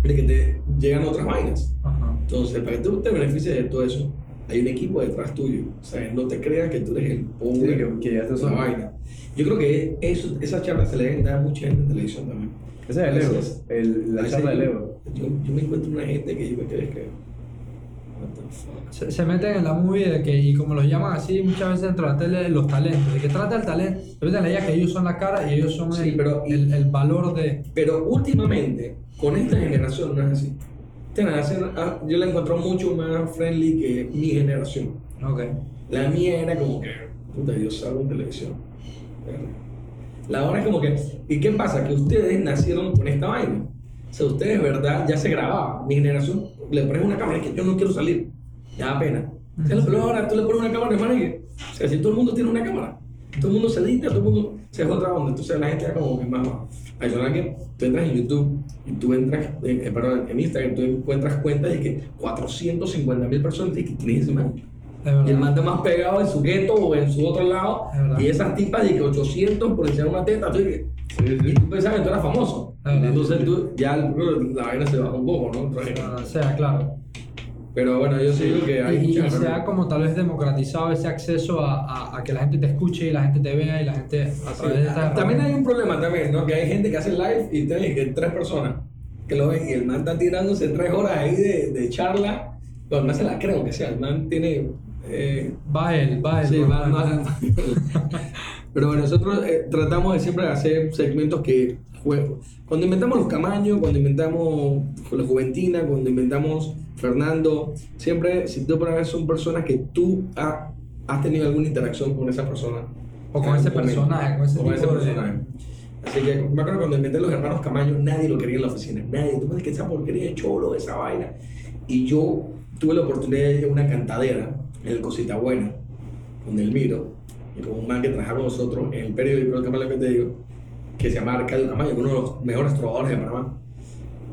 de que te llegan otras vainas. Ajá. Entonces, para que tú te beneficies de todo eso, hay un equipo detrás tuyo. O sea, no te creas que tú eres el Sí, pobre que, que ya te vaina. Yo creo que eso, esa charla se le deben dar a mucha gente en televisión también. Ese es el ego. Entonces, El, la charla sí, del ego. Yo, yo me encuentro una gente que yo me quedé que. What the fuck? Se, se meten en la movie de que, y como los llaman así muchas veces dentro de la tele, los talentos, de que trata el talento, se meten en la idea que ellos son la cara y ellos son Sí, el, pero- el, el valor de... Pero últimamente, con esta generación no es así. Generación, ah, yo la encuentro mucho más friendly que mi generación. Ok. La mía era como que, puta, yo salgo en televisión. La hora es como que, ¿y qué pasa? Que ustedes nacieron con esta vaina. O sea, ustedes, ¿verdad? Ya se grababa. Mi generación le pones una cámara y que yo no quiero salir. Ya da pena. O sea, ahora tú le pones una cámara, hermano, y que, o sea, si todo el mundo tiene una cámara, todo el mundo se edita, todo el mundo se es otra onda. Entonces la gente ya como que más va. Adicional que tú entras en YouTube y tú entras, eh, eh, perdón, en Instagram, tú encuentras cuentas de que 450 mil personas, y que quién es ese man? Y el man está más pegado en su gueto o en su otro lado. Y esas tipas de que 800 por enseñar una teta. Tú, dices, y tú pensabas que tú eras famoso. Entonces tú, ya la vaina se baja un poco, ¿no? O sea, claro. Pero bueno, yo sí digo que hay Y, y muchas se ha como tal vez democratizado ese acceso a, a- a que la gente te escuche y la gente te vea y la gente a través de estas También hay un problema también, ¿no? Que hay gente que hace live y tienes que tres personas que lo ven y el man está tirándose tres horas ahí de, de charla. Pero el man se la creo que sea, el man tiene... eh, Va él, va él. Sí, va- va- va- (laughs) Pero bueno, nosotros eh, tratamos de siempre hacer segmentos que Cuando inventamos los Camaños, cuando inventamos la Juventina, cuando inventamos Fernando, siempre, si tú pones son personas que tú ha- has tenido alguna interacción con esa persona. O con ese personaje, con ese con tipo de- personaje. Así que me acuerdo cuando inventé los hermanos Camaño, nadie lo quería en la oficina. Nadie. Tú me que esa porquería de cholo, esa vaina. Y yo tuve la oportunidad de ir a una cantadera en el Cosita Buena, con Elmiro, y con un man que trabajaba con nosotros en el periódico, el que te digo, que se llama Arcadio Camayo, uno de los mejores trovadores de Panamá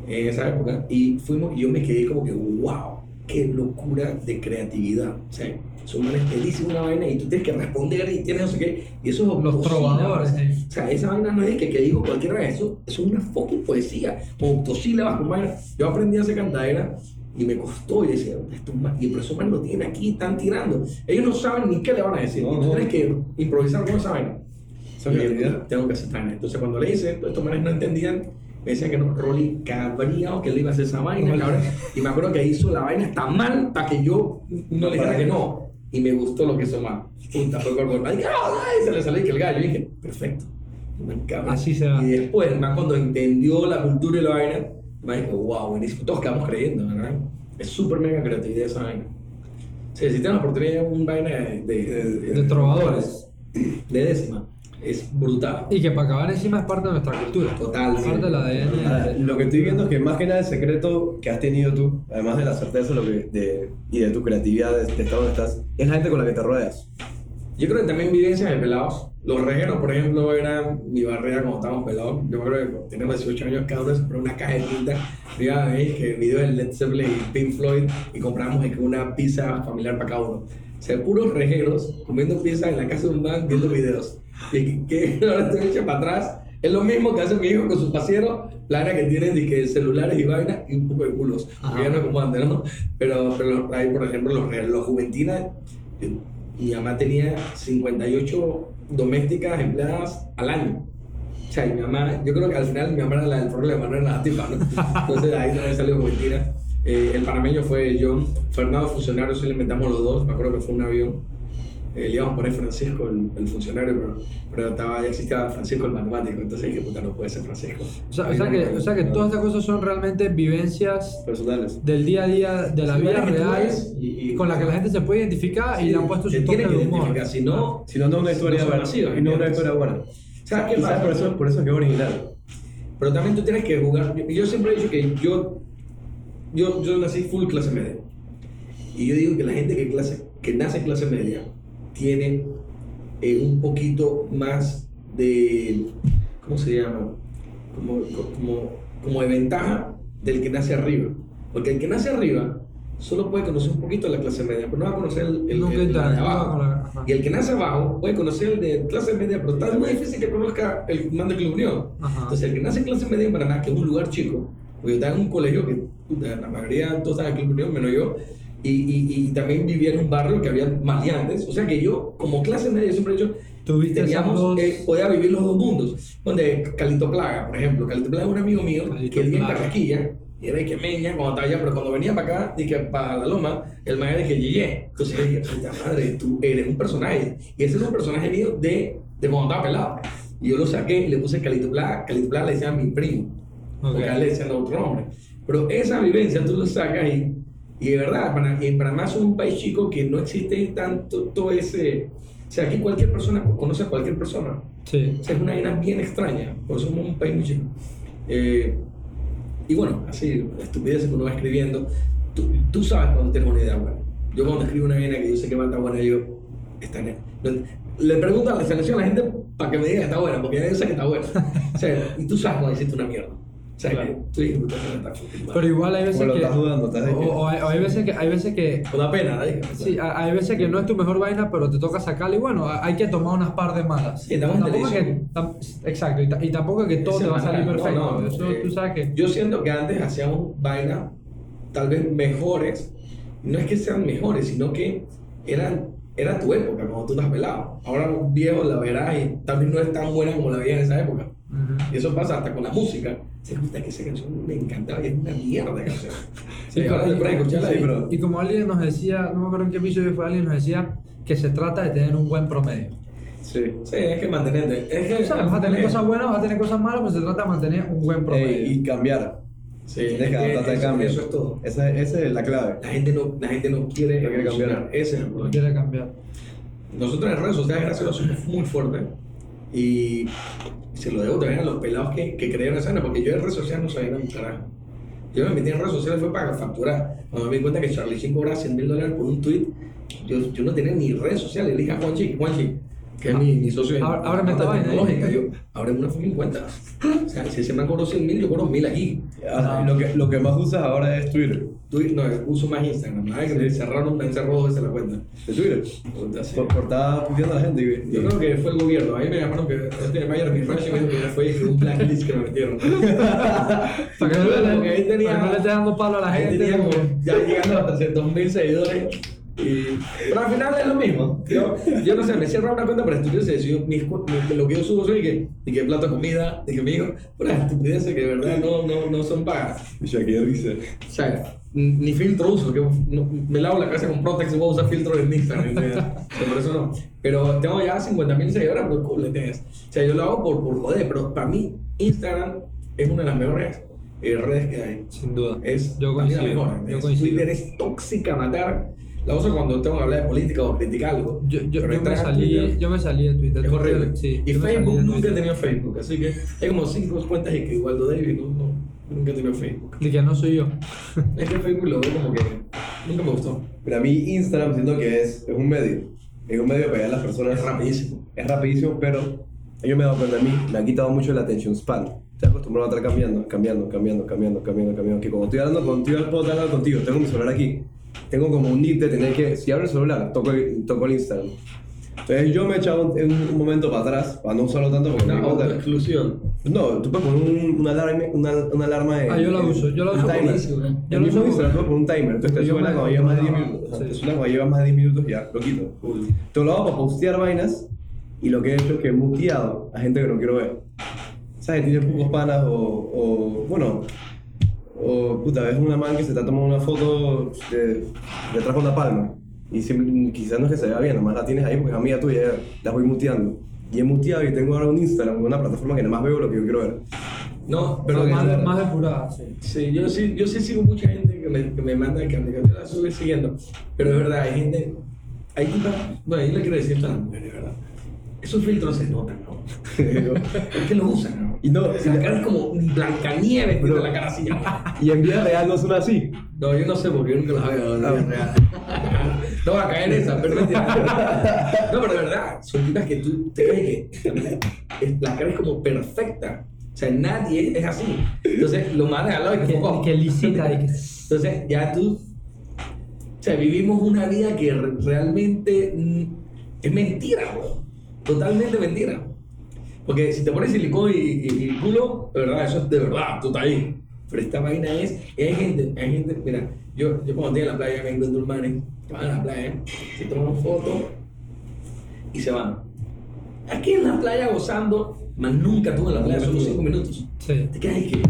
en esa época. Y fuimos y yo me quedé como que, wow, qué locura de creatividad. O sea, son manes que dicen una vaina y tú tienes que responder y tienes no sé qué. Y eso es Los trovadores. O sea, esa vaina no es que, que digo cualquiera eso, eso es una fucking poesía, con octosílabas, con vaina. Yo aprendí a hacer cantadera y me costó y decía, estos y esos manes lo tienen aquí, están tirando. Ellos no saben ni qué le van a decir, No, no. tienes que improvisar con esa vaina. Esa tengo que hacer. Entonces cuando le hice, estos manes no entendían, me decían que no, Rolly cabrío, que le iba a hacer esa vaina, cabrón. Y me acuerdo que hizo la vaina tan mal para que yo no le dijera que no. Y me gustó lo que hizo mal. Puta, fue por gol. Ay, ay, se le salió que el gallo. Y dije, perfecto. Así se va. Y después, man cuando entendió la cultura y la vaina, me dijo, wow, buenísimo. Todos quedamos creyendo, ¿verdad? Es súper mega creatividad esa vaina. O sea, si tienes la oportunidad de un vaina de, de, De trovadores. de décima, es brutal. Y que para acabar encima es parte de nuestra cultura. Total. Parte del Ah, ADN. Lo que estoy viendo es que más que nada el secreto que has tenido tú, además de la certeza lo que, de, y de tu creatividad, de, de estar donde estás, es la gente con la que te rodeas. Yo creo que también vivencias de pelados. Los regueros, por ejemplo, eran mi barrera cuando estábamos pelados. Yo acuerdo que cuando teníamos 18 años cada uno se compró una caja de tinta. Me iba a ver que video de Led Zeppelin y Pink Floyd y compramos una pizza familiar para cada uno. O sea, puros regueros comiendo pizza en la casa de un man viendo videos. Y que, (laughs) que ahora estoy hecho para atrás. Es lo mismo que hace mi hijo con sus pasieros, la vaina que tienen de que celulares y vainas y un poco de culos. Ya no como antes, ¿no? Pero, pero hay, por ejemplo, los, los Juventinas. eh, Mi mamá tenía 58 domésticas empleadas al año. O sea, y mi mamá, yo creo que al final mi mamá era la del problema, no era la tipa, ¿no? Entonces ahí también salió Juventina. Eh, el panameño fue John, Fernando funcionario, sí le inventamos los dos, me acuerdo que fue un avión. Eh, le íbamos a poner Francisco, el, el funcionario, pero, pero estaba, ya existía Francisco el matemático, entonces dije, puta, no puede ser Francisco. O sea, o sea que, o sea que todas estas cosas son realmente vivencias Personales. del día a día, de la Sí, vida que real, y- y- con la que la gente se puede identificar y le han puesto su toque tiene que de humor. identificar, si no, Si no, no es una historia buena. masivas, no una historia buena. ¿sabes qué Quizás pasa? por eso, por eso es que es original. Pero también tú tienes que jugar. Yo, yo siempre he dicho que yo, yo, yo nací full clase media. Y yo digo que la gente que, clase, que nace en clase media tiene eh, un poquito más de. ¿Cómo se llama? Como, como, como de ventaja del que nace arriba. Porque el que nace arriba solo puede conocer un poquito de la clase media, pero no va a conocer el, el, Nunca el- el de abajo. la-. Y el que nace abajo puede conocer el de clase media, pero está muy difícil que conozca el man de Club Unión. Ajá. Entonces, el que nace en clase media en Paraná, que es un lugar chico, porque yo estaba en un colegio que la mayoría todos estaban en Club Unión, menos yo, y, y, y también vivía en un barrio que había maleantes. O sea que yo, como clase media, siempre he dicho, Tuviste teníamos, dos- eh, podía vivir los dos mundos. Donde Calito Plaga, por ejemplo, Calito Plaga es un amigo mío Calito que vivía en. Carrasquilla, y era de que meña cuando estaba allá, pero cuando venía para acá, dije para la loma, el man era de que. Entonces yo dije, puta madre, tú eres un personaje. Y ese es un personaje mío de, de cuando estaba pelado. Y yo lo saqué y le puse Calito Plaga. Calito Plaga le decían mi primo. Ok. Porque a él le decían otro nombre. Pero esa vivencia tú lo sacas y, y de verdad, en Panamá es un país chico que no existe tanto todo ese. O sea, aquí cualquier persona conoce a cualquier persona. Sí. O sea, es una vaina bien extraña. Por eso somos un país muy chico. Eh, y bueno, así, estupideces que uno va escribiendo. Tú, tú sabes cuando tienes una idea buena. Yo cuando escribo una vaina que yo sé que va a estar buena, yo, está en no- le pregunto a la selección a la gente para que me diga que está buena, porque ya yo sé que está buena. (laughs) O sea, y tú sabes cuando hiciste una mierda. O sea, que está. Pero igual hay veces Bueno, que. estás dudando, estás de o, hay, o hay veces que hay veces que. O da pena. Dije, Sí, hay veces que no es tu mejor vaina, pero te toca sacarla y bueno, hay que tomar unas par de malas. Sí, estamos en Tampoco es que, tam- exacto, y, ta- y tampoco es que todo te va a salir no, perfecto. no, Eso eh, tú sabes que. Yo siento que antes hacíamos vainas tal vez mejores no es que sean mejores, sino que eran, era tu época cuando tú estás pelado. Ahora los viejos la verás y también no es tan buena como la veías en esa época. Y eso pasa hasta con la música. Se gusta que esa canción me encantaba y es una mierda de canción. Sí, y- como alguien nos decía, no me acuerdo en qué episodio fue, alguien nos decía que se trata de tener un buen promedio. Sí. Sí, es que mantenerte. Es que O sea, vas a tener cosas buenas, vas a tener cosas malas, pero se trata de mantener un buen promedio. Ey, y cambiar. Sí, Tienes es que adaptarte al eso, cambio. eso es todo. Esa, esa es la clave. La gente no, la gente no quiere, No quiere cambiar. Ese es el no problema. quiere cambiar. Nosotros en redes sociales, gracias a Dios, somos muy fuertes. Y se lo debo también a los pelados que, que creyeron esa porque yo en redes sociales no sabía nada un carajo. Yo me metí en redes sociales fue para facturar. Cuando me di cuenta que Charlie Sheen cobraba 100 mil dólares por un tweet, yo, yo no tenía ni redes sociales. Le dije a Juanchi, Juanchi, que es mi, mi socio en esta vaina. tecnológica, yo, ábreme una fucking cuenta. O sea, si ese me cobró 100 mil, yo cobro mil aquí. Ah, Lo que, lo que más usas ahora es Twitter. Twitter, no, uso más Instagram. Ay, que me cerraron, me encerró dos veces la cuenta. De Twitter. Por, por estar a la gente. y- Yo creo que fue el gobierno. Ahí me llamaron que este Mayer mi me dijo que fue un blacklist que me metieron. (laughs) Para que no le, le esté dando palo a la gente. tenía como- como ya llegando a 300 mil seguidores. Y, pero al final es lo mismo. Yo, yo no sé, me cierro una cuenta para estupideces. Yo, mis lo que yo subo soy que, de que plato de comida, de que digo, puras estupideces que de verdad no, no, no son pagas. Y Shakira dice. O sea, ni filtro uso, que no- me lavo la cabeza con Protex y voy a usar filtro en Instagram. (laughs) O sea, por eso no. Pero tengo ya 50 mil seguidores, pero cool, ¿entiendes? O sea, yo lo hago por, por joder, pero para mí Instagram es una de las mejores eh, redes que hay. Sin duda. Es yo mí la coincido. mejor. yo coincido. Twitter es tóxica a matar. La uso cuando tengo que hablar de política o criticar algo. Yo, yo, Pero yo me salí, yo me salí de Twitter. es horrible. Sí, y Facebook nunca he tenido Facebook, así que hay como cinco cuentas y que igual de David no, no, nunca he tenido Facebook. De que no soy yo. Es que Facebook lo veo como que nunca me gustó. Mira, a mí Instagram siento que es, es un medio. Es un medio para llegar a las personas. Es rapidísimo. Es rapidísimo, pero yo me he dado cuenta a mí, me ha quitado mucho la attention span. Estoy acostumbrado a estar cambiando, cambiando, cambiando, cambiando, cambiando, cambiando. Que cuando estoy hablando contigo, puedo estar hablando contigo, tengo mi celular aquí. Tengo como un need de tener que, si abro el celular, toco el, toco el Instagram. Entonces yo me he echado un, un momento para atrás, para no usarlo tanto porque me di cuenta- autoexclusión. No, tú puedes poner un- una, alarma, una, una alarma de... Ah, yo la de- uso, yo la uso timer. buenísimo, ¿no? El Yo la uso Instagram, tú poner un timer, entonces te suena me- cuando llevas más de 10 no, minutos. sí. Te suena cuando llevas más de 10 minutos ya, lo quito. Te lo hago para postear vainas y lo que he hecho es que he muteado a gente que no quiero ver. ¿Sabes? Tienes pocos panas o, o bueno, o puta, ves una man que se está tomando una foto de, detrás de una palma y siempre- quizás no es que se vea bien, nomás la tienes ahí porque es amiga tuya, ya la voy muteando. Y he muteado y tengo ahora un Instagram, una plataforma que nada más veo lo que yo quiero ver. No, Pero más, de- más depurada, sí. Sí, yo sí, yo sí sigo mucha gente que me, que me manda que yo la sigo siguiendo. Pero es verdad, hay gente. Hay tipas. Bueno, yo le quiero decir a las mujeres, ¿verdad? Esos filtros se notan, (laughs) ¿no? es que lo usan, ¿no? Y no- la cara es como Blancanieves, tiene la cara así. (laughs) y en vida real no son así. No, yo no sé porque yo nunca las veo. No, no va a caer en esa, pero. No, pero de verdad, son tipas que tú te crees que es- la cara es como perfecta. O sea, nadie es así. Entonces, lo más de al lado es Que, como. que que... Entonces, ya tú. O sea, vivimos una vida que re- realmente mm, es mentira, bro. Totalmente mentira. Porque si te pones silicón y, y- y culo, de verdad, eso es de verdad, tú estás ahí. Pero esta vaina es. y hay gente, hay gente, mira, yo, yo cuando estoy en la playa me encuentro man que van a la playa, se toman fotos y se van. Aquí en la playa gozando, más nunca tuve en la playa, solo cinco minutos. Sí. Te quedas ahí que.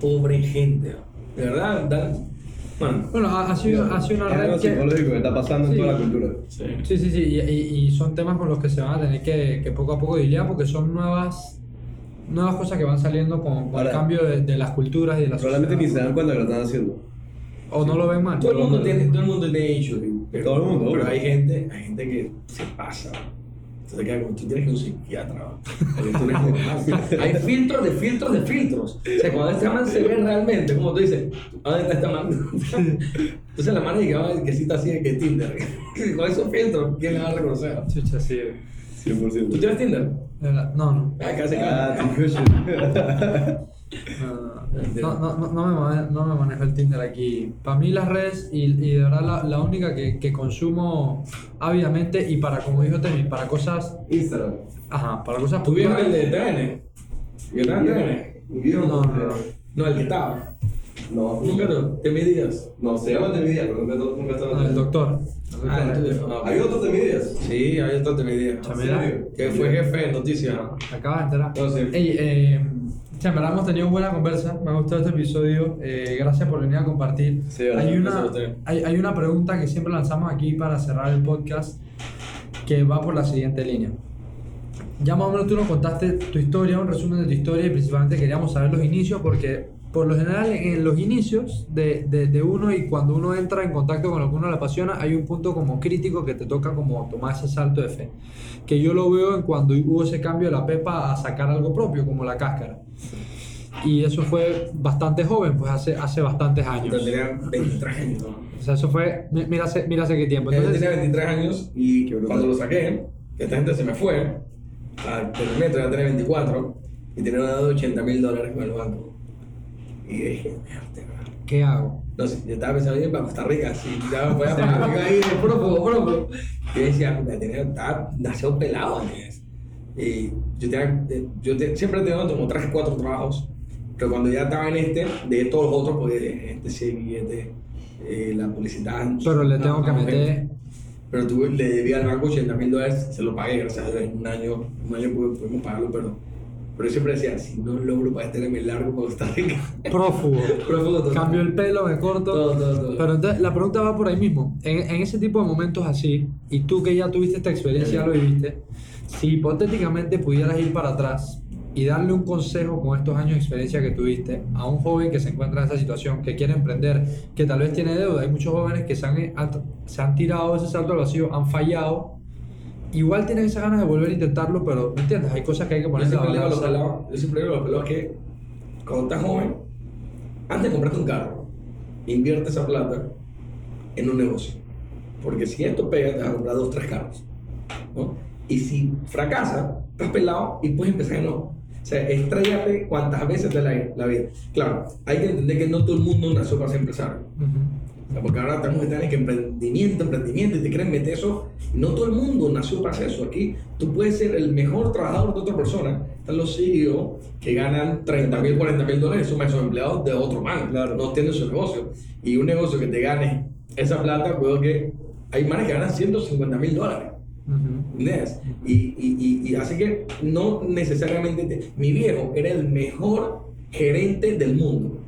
Pobre gente, de verdad, da- bueno. Bueno, ha, ha sido, ha sido una red que... psicológico que está pasando Sí. en toda la cultura. Sí. Sí, sí, sí, y, y- y son temas con los que se van a tener que, que poco a poco lidiar porque son nuevas, nuevas cosas que van saliendo con, con Ahora, el cambio de, de las culturas y de las Probablemente ni se dan cuenta que lo están haciendo. O no lo ven mal. Todo el mundo tiene, todo el mundo tiene issues, pero, Todo el mundo, pero hay gente, hay gente que se pasa. Entonces queda como, tú tienes que un psiquiatra. (laughs) hay filtros de filtros de filtros. O sea, cuando este man se ve realmente, como tú dices, ¿a ¿dónde está esta man? (laughs) Entonces la mano dice que, que sí está así, que es Tinder. (laughs) Con esos filtros, ¿quién le va a reconocer? Chucha, sí. 100%. ¿Tú tienes Tinder? De verdad, No, no. Casi. tu cushion. No, no, no, no me mane- no me manejo el Tinder aquí. Para mí las redes y, y de verdad la, la única que, que consumo ávidamente y para, como dijo Temi, para cosas, Instagram. ajá, para cosas ¿Tú vieron el de TN? ¿Vieron el de TN? Video No, no, no. No, el que estaba. No, Nunca te, te midías. No, se llama Temidias, pero nunca, nunca estaba Ah, el doctor. El Ah, ah, ¿Hay otros Temidias? Sí, hay otro te midías. Chamela. Que fue jefe de noticias. Acabas de enterar. No, sí. Ey, eh, che, en verdad hemos tenido buena conversa. Me ha gustado este episodio. Eh, gracias por venir a compartir. Sí, verdad, hay, una, hay una pregunta que siempre lanzamos aquí para cerrar el podcast que va por la siguiente línea. Ya más o menos tú nos contaste tu historia, un resumen de tu historia y principalmente queríamos saber los inicios porque por lo general en los inicios de, de, de uno y cuando uno entra en contacto con lo que uno le apasiona hay un punto como crítico que te toca como tomar ese salto de fe. Que yo lo veo en cuando hubo ese cambio de la pepa a sacar algo propio como la cáscara. Y eso fue bastante joven, pues hace, hace bastantes años. Yo tenía 23 años. ¿no? O sea, eso fue, mira hace, mira hace qué tiempo. Yo Entonces, tenía 23 años y cuando lo saqué, que esta gente se me fue, al terminé, ya tenía 24 y tenía una deuda de 80 mil dólares con el banco. Y dije, mierda, ¿qué hago? no sé, yo estaba pensando ir para Costa Rica, sí, ya (laughs) me podía pagar ahí, prófugo, prófugo. Y yo decía, puta, tenía, estaba demasiado pelado, ¿entiendes? Y yo, tenía, eh, yo te- siempre he tenido como 3 4 trabajos, pero cuando ya estaba en este, de todos los otros, pues este sí, este, eh, la publicidad. Pero le no, tengo que meter. pero tuve, le debía al banco 80 mil dólares, se lo pagué, gracias a Dios, en un año, un año pudimos pagarlo, pero, pero siempre decía, si no logro para tenerme largo para Costa Rica, Prófugo. (laughs) prófugo total. Cambio el pelo, me corto. Todo, todo, todo. Pero entonces la pregunta va por ahí mismo. En, en ese tipo de momentos así, y tú que ya tuviste esta experiencia, ya lo viviste, si hipotéticamente pudieras ir para atrás y darle un consejo con estos años de experiencia que tuviste a un joven que se encuentra en esa situación, que quiere emprender, que tal vez tiene deuda, hay muchos jóvenes que se han- se han tirado ese salto al vacío, han fallado, igual tienen esas ganas de volver a intentarlo, pero ¿me entiendes? Hay cosas que hay que poner en la balanza. yo siempre digo a los pelados que cuando estás joven, antes de comprarte un carro, invierte esa plata en un negocio. Porque si esto pega, te vas a comprar dos, tres carros. ¿no? Y si fracasa, estás pelado y puedes empezar de nuevo. O sea, estrellate cuantas veces de la, la vida. Claro, hay que entender que no todo el mundo nació para ser empresario. Ujú. O sea, porque ahora estamos en que emprendimiento, emprendimiento, y te quieren meter eso. No todo el mundo nació para hacer eso. Aquí tú puedes ser el mejor trabajador de otra persona. Están los CEO que ganan 30 mil, 40 mil dólares, son esos empleados de otro man. Claro. No tienen su negocio. Y un negocio que te gane esa plata, puedo que hay manes que ganan 150 mil dólares. Ujú. ¿Entendés? Y, y, y, y así que no necesariamente. te- mi viejo era el mejor gerente del mundo.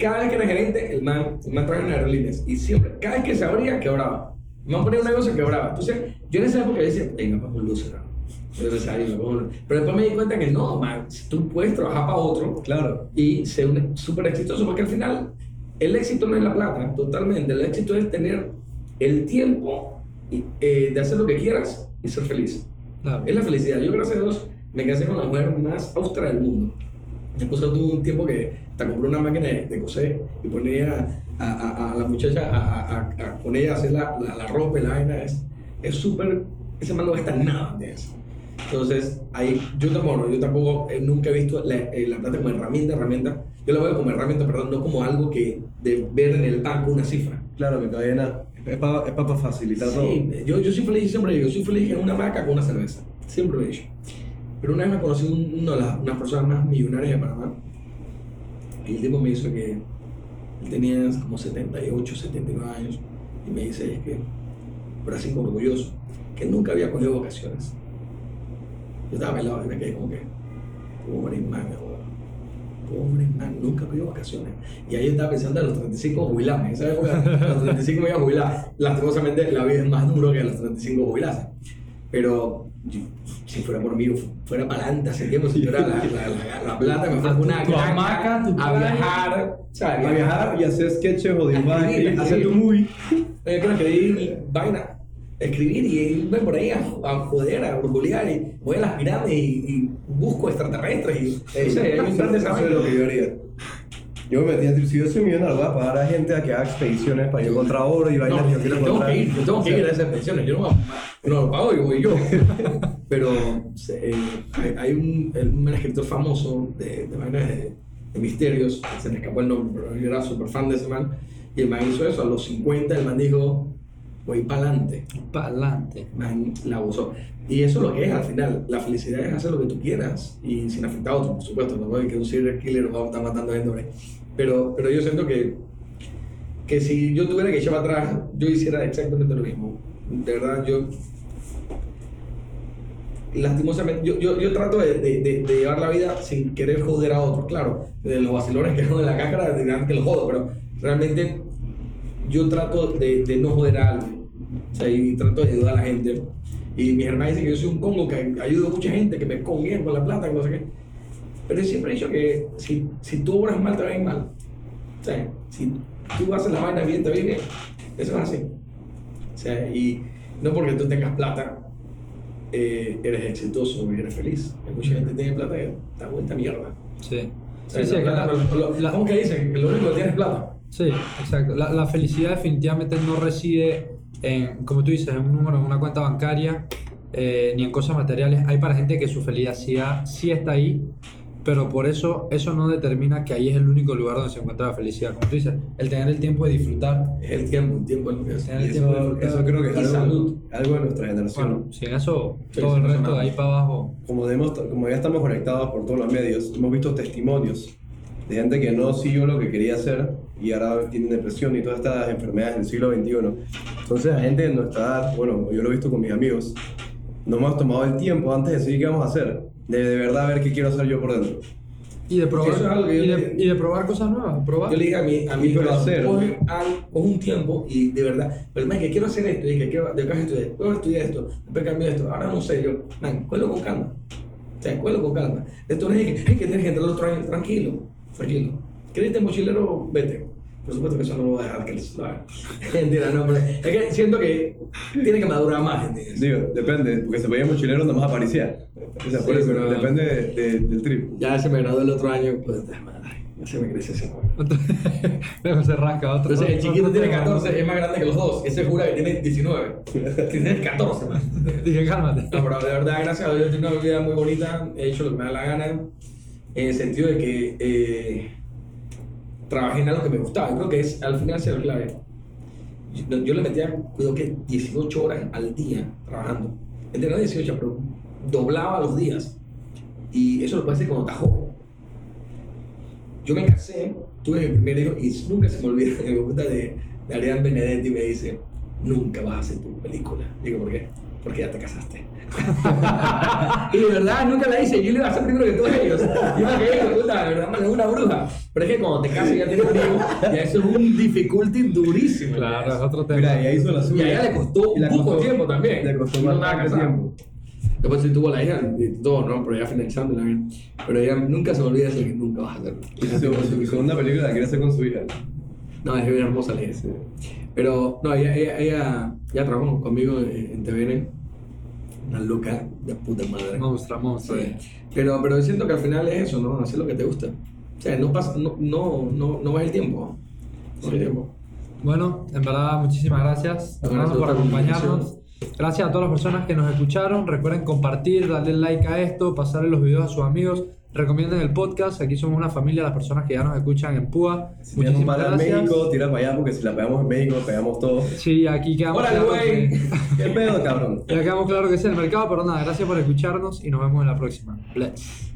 Cada vez que era gerente, el man, el man trabajaba en aerolíneas. Y siempre, cada vez que se abría, quebraba. El man ponía un negocio, quebraba. Entonces, yo en esa época decía, venga, pues un. Pero después me di cuenta que no, man. Tú puedes trabajar para otro Claro. y ser súper exitoso, porque al final el éxito no es la plata, totalmente. El éxito es tener el tiempo eh, de hacer lo que quieras y ser feliz. Claro. Es la felicidad. Yo, gracias a Dios, me casé con la mujer más austera del mundo. Mi esposa tuvo un tiempo que te compró una máquina de, de coser y ponía a, a- a la muchacha a, a, con ella a hacer la, la, la ropa y la vaina. Es es súper. Ese man no gasta nada de eso. Entonces, ahí, yo tampoco, yo tampoco eh, nunca he visto la, eh, la plata como herramienta, herramienta. Yo la veo como herramienta, perdón, no como algo que de ver en el banco una cifra. Claro, que cadena. Es para es pa facilitar todo. Sí, yo, yo soy feliz, siempre digo, soy feliz en una maca con una cerveza. Siempre lo he dicho. Pero una vez me conocí un- una de las personas más millonarias de Panamá. Y el tipo me dijo que él tenía como 78, 79 años. Y me dice, es que, pero así orgulloso, que nunca había cogido vacaciones. Yo estaba pelado y me quedé como que, pobre man, pobre man, nunca cogió vacaciones. Y ahí estaba pensando a los 35 jubilarme. En esa época, a los 35 me iba a jubilar. Lastimosamente, la vida es más duro que a los 35 jubilarse. Pero si fuera por mí, fuera para adelante hace tiempo, si tuviera la, la, la, la plata, me tu- una hamaca, tu a viajar, ¿sabes? A viajar y hacer sketches o dibujar, escribir, hacer tu movie. (laughs) Yo escribir vaina, escribir y irme por ahí a, a joder, a burbulear y voy a las pirámides y, y busco extraterrestres y Ey, o sea, a mí me encanta esa eso es lo que yo haría. Yo me metía, si yo soy millonario, voy a pagar a gente a que haga expediciones para yo encontrar oro y vainas No, yo quiero tengo encontrar. que ir, yo tengo que ir a esas pensiones, yo no, a- no lo pago, yo voy yo. Pero eh, hay, hay un, un escritor famoso de, de vainas de, de misterios, se me escapó el nombre, pero yo era súper fan de ese man, y el man hizo eso, a los 50 el man dijo, voy para adelante. Para adelante. la abusó. Y eso es lo que es al final. La felicidad es hacer lo que tú quieras y sin afectar a otros, por supuesto. No voy que un serial killer va a estar matando gente. Pero, pero yo siento que, que si yo tuviera que echar para atrás, yo hiciera exactamente lo mismo. De verdad, yo. Lastimosamente, yo, yo, yo trato de, de, de, de llevar la vida sin querer joder a otros. Claro, de los vacilones que (laughs) joden la cáscara, dirán que los jodo, pero realmente yo trato de, de no joder a alguien. O sea, y trato de ayudar a la gente. Y mis hermanos dicen que yo soy un congo que ayudo a mucha gente, que me conviene con la plata, que no sé qué. Pero yo siempre he dicho que si, si tú obras mal, te va a ir mal. O sea, si tú haces la vaina bien, te va a ir bien. Eso es así. O sea, y no porque tú tengas plata, eh, eres exitoso y eres feliz. Hay mucha gente que tiene plata y está vuelta mierda. Sí. O sea, Sí, sí, la plata- la- lo- la- ¿Cómo que dicen? Que lo único que tienes es plata. Sí, exacto. La, la felicidad definitivamente no reside en, como tú dices, en un número, en una cuenta bancaria, eh, ni en cosas materiales. Hay para gente que su felicidad sí está ahí, pero por eso eso no determina que ahí es el único lugar donde se encuentra la felicidad. Como tú dices, el tener el tiempo de disfrutar. Es el tiempo, el tiempo. Tener el tiempo de Eso, disfrutar. eso creo que es algo, salud. algo de nuestra generación. Bueno, sin eso, Sí, todo el resto nada. de ahí para abajo. como, demos- como ya estamos conectados por todos los medios, hemos visto testimonios de gente que no siguió lo que quería hacer y ahora tiene depresión y todas estas enfermedades del siglo XXI. Entonces, la gente de nuestra edad, bueno, yo lo he visto con mis amigos, no hemos tomado el tiempo antes de decidir qué vamos a hacer, de de verdad ver qué quiero hacer yo por dentro. Y de probar, Eso es algo que yo y de, le- y de probar cosas nuevas. Probar. Yo le dije a mi, a mi hacer. coge, un tiempo y de verdad, pero man, que quiero hacer esto, y que quiero, de acá estudiar, luego estudiar esto, después cambio esto, ahora no sé yo, man, cuelo con calma, o sea, cuelo con calma. Esto no es que, hay que tienes que entrar otro año, tranquilo, tranquilo. ¿Querés irte mochilero? Vete. Por supuesto que eso no lo voy a dejar que les lo haga. (laughs) Mentira, no, pero es que siento que tiene que madurar más, ¿entiendes? Digo, depende, porque se podía mochilero nomás a pariciar. O sea, por eso, pero- depende de- de- del trip. Ya se me graduó el otro año, pues, madre, ya se me crece ese (laughs) Luego se rasca otro. Entonces el chiquito otro tiene tema. 14, es más grande que los dos. Ese jura que tiene 19. Tiene 14, man. (laughs) Dije, cálmate. No, pero de verdad, gracias a Dios, yo tengo una vida muy bonita. He hecho lo que me da la gana. En el sentido de que eh, trabajé en algo que me gustaba. Yo creo que es, al final, es la clave. Yo, yo le metía, cuidado que 18 horas al día trabajando. Entre 18, pero doblaba los días. Y eso lo hacer cuando joven. Yo me casé, tuve mi primer hijo y nunca se me olvida me gusta de, de Ariane Benedetti me dice, nunca vas a hacer tu película. Digo, ¿por qué? Porque ya te casaste. (laughs) y de verdad, nunca la hice. Yo le iba a hacer primero que todos ellos. Yo me quedé, puta, de verdad, man, es una bruja. Pero es que cuando te casas y ya tienes un hijo, ya eso es un difficulty durísimo. Claro, es otro tema. Mira, ya hizo la Y suya. a ella le costó Y un poco costó- tiempo también. Le costó Y no bastante tiempo. Después sí tuvo la hija y todo, ¿no? Pero ya finalizando la vida. Pero ella nunca se olvida eso que nunca vas a hacer. Y su, su segunda película la quiere hacer con su hija. No, es bien hermosa la hija. Sí. Pero, no, ella, ella, ella ya trabajó conmigo en, en TVN. Una loca de puta madre. Monstrua, monstrua. Sí. Pero, pero siento que al final es eso, ¿no? Hacer lo que te gusta. O sea, no pasa, no, no, no, no va el tiempo. No va el Sí. tiempo. Bueno, en verdad, muchísimas gracias, Gracias por acompañarnos. Gracias a todas las personas que nos escucharon. Recuerden compartir, darle like a esto, pasarle los videos a sus amigos. Recomienden el podcast. Aquí somos una familia, las personas que ya nos escuchan en Púa. Si Muchísimas para en gracias. México, tira para allá, porque si la pegamos en México, pegamos todo. Sí, aquí quedamos ¡Órale, claro güey! que, (laughs) ¿Qué pedo, cabrón? ya quedamos claro que es el mercado, pero nada, gracias por escucharnos y nos vemos en la próxima. Bless.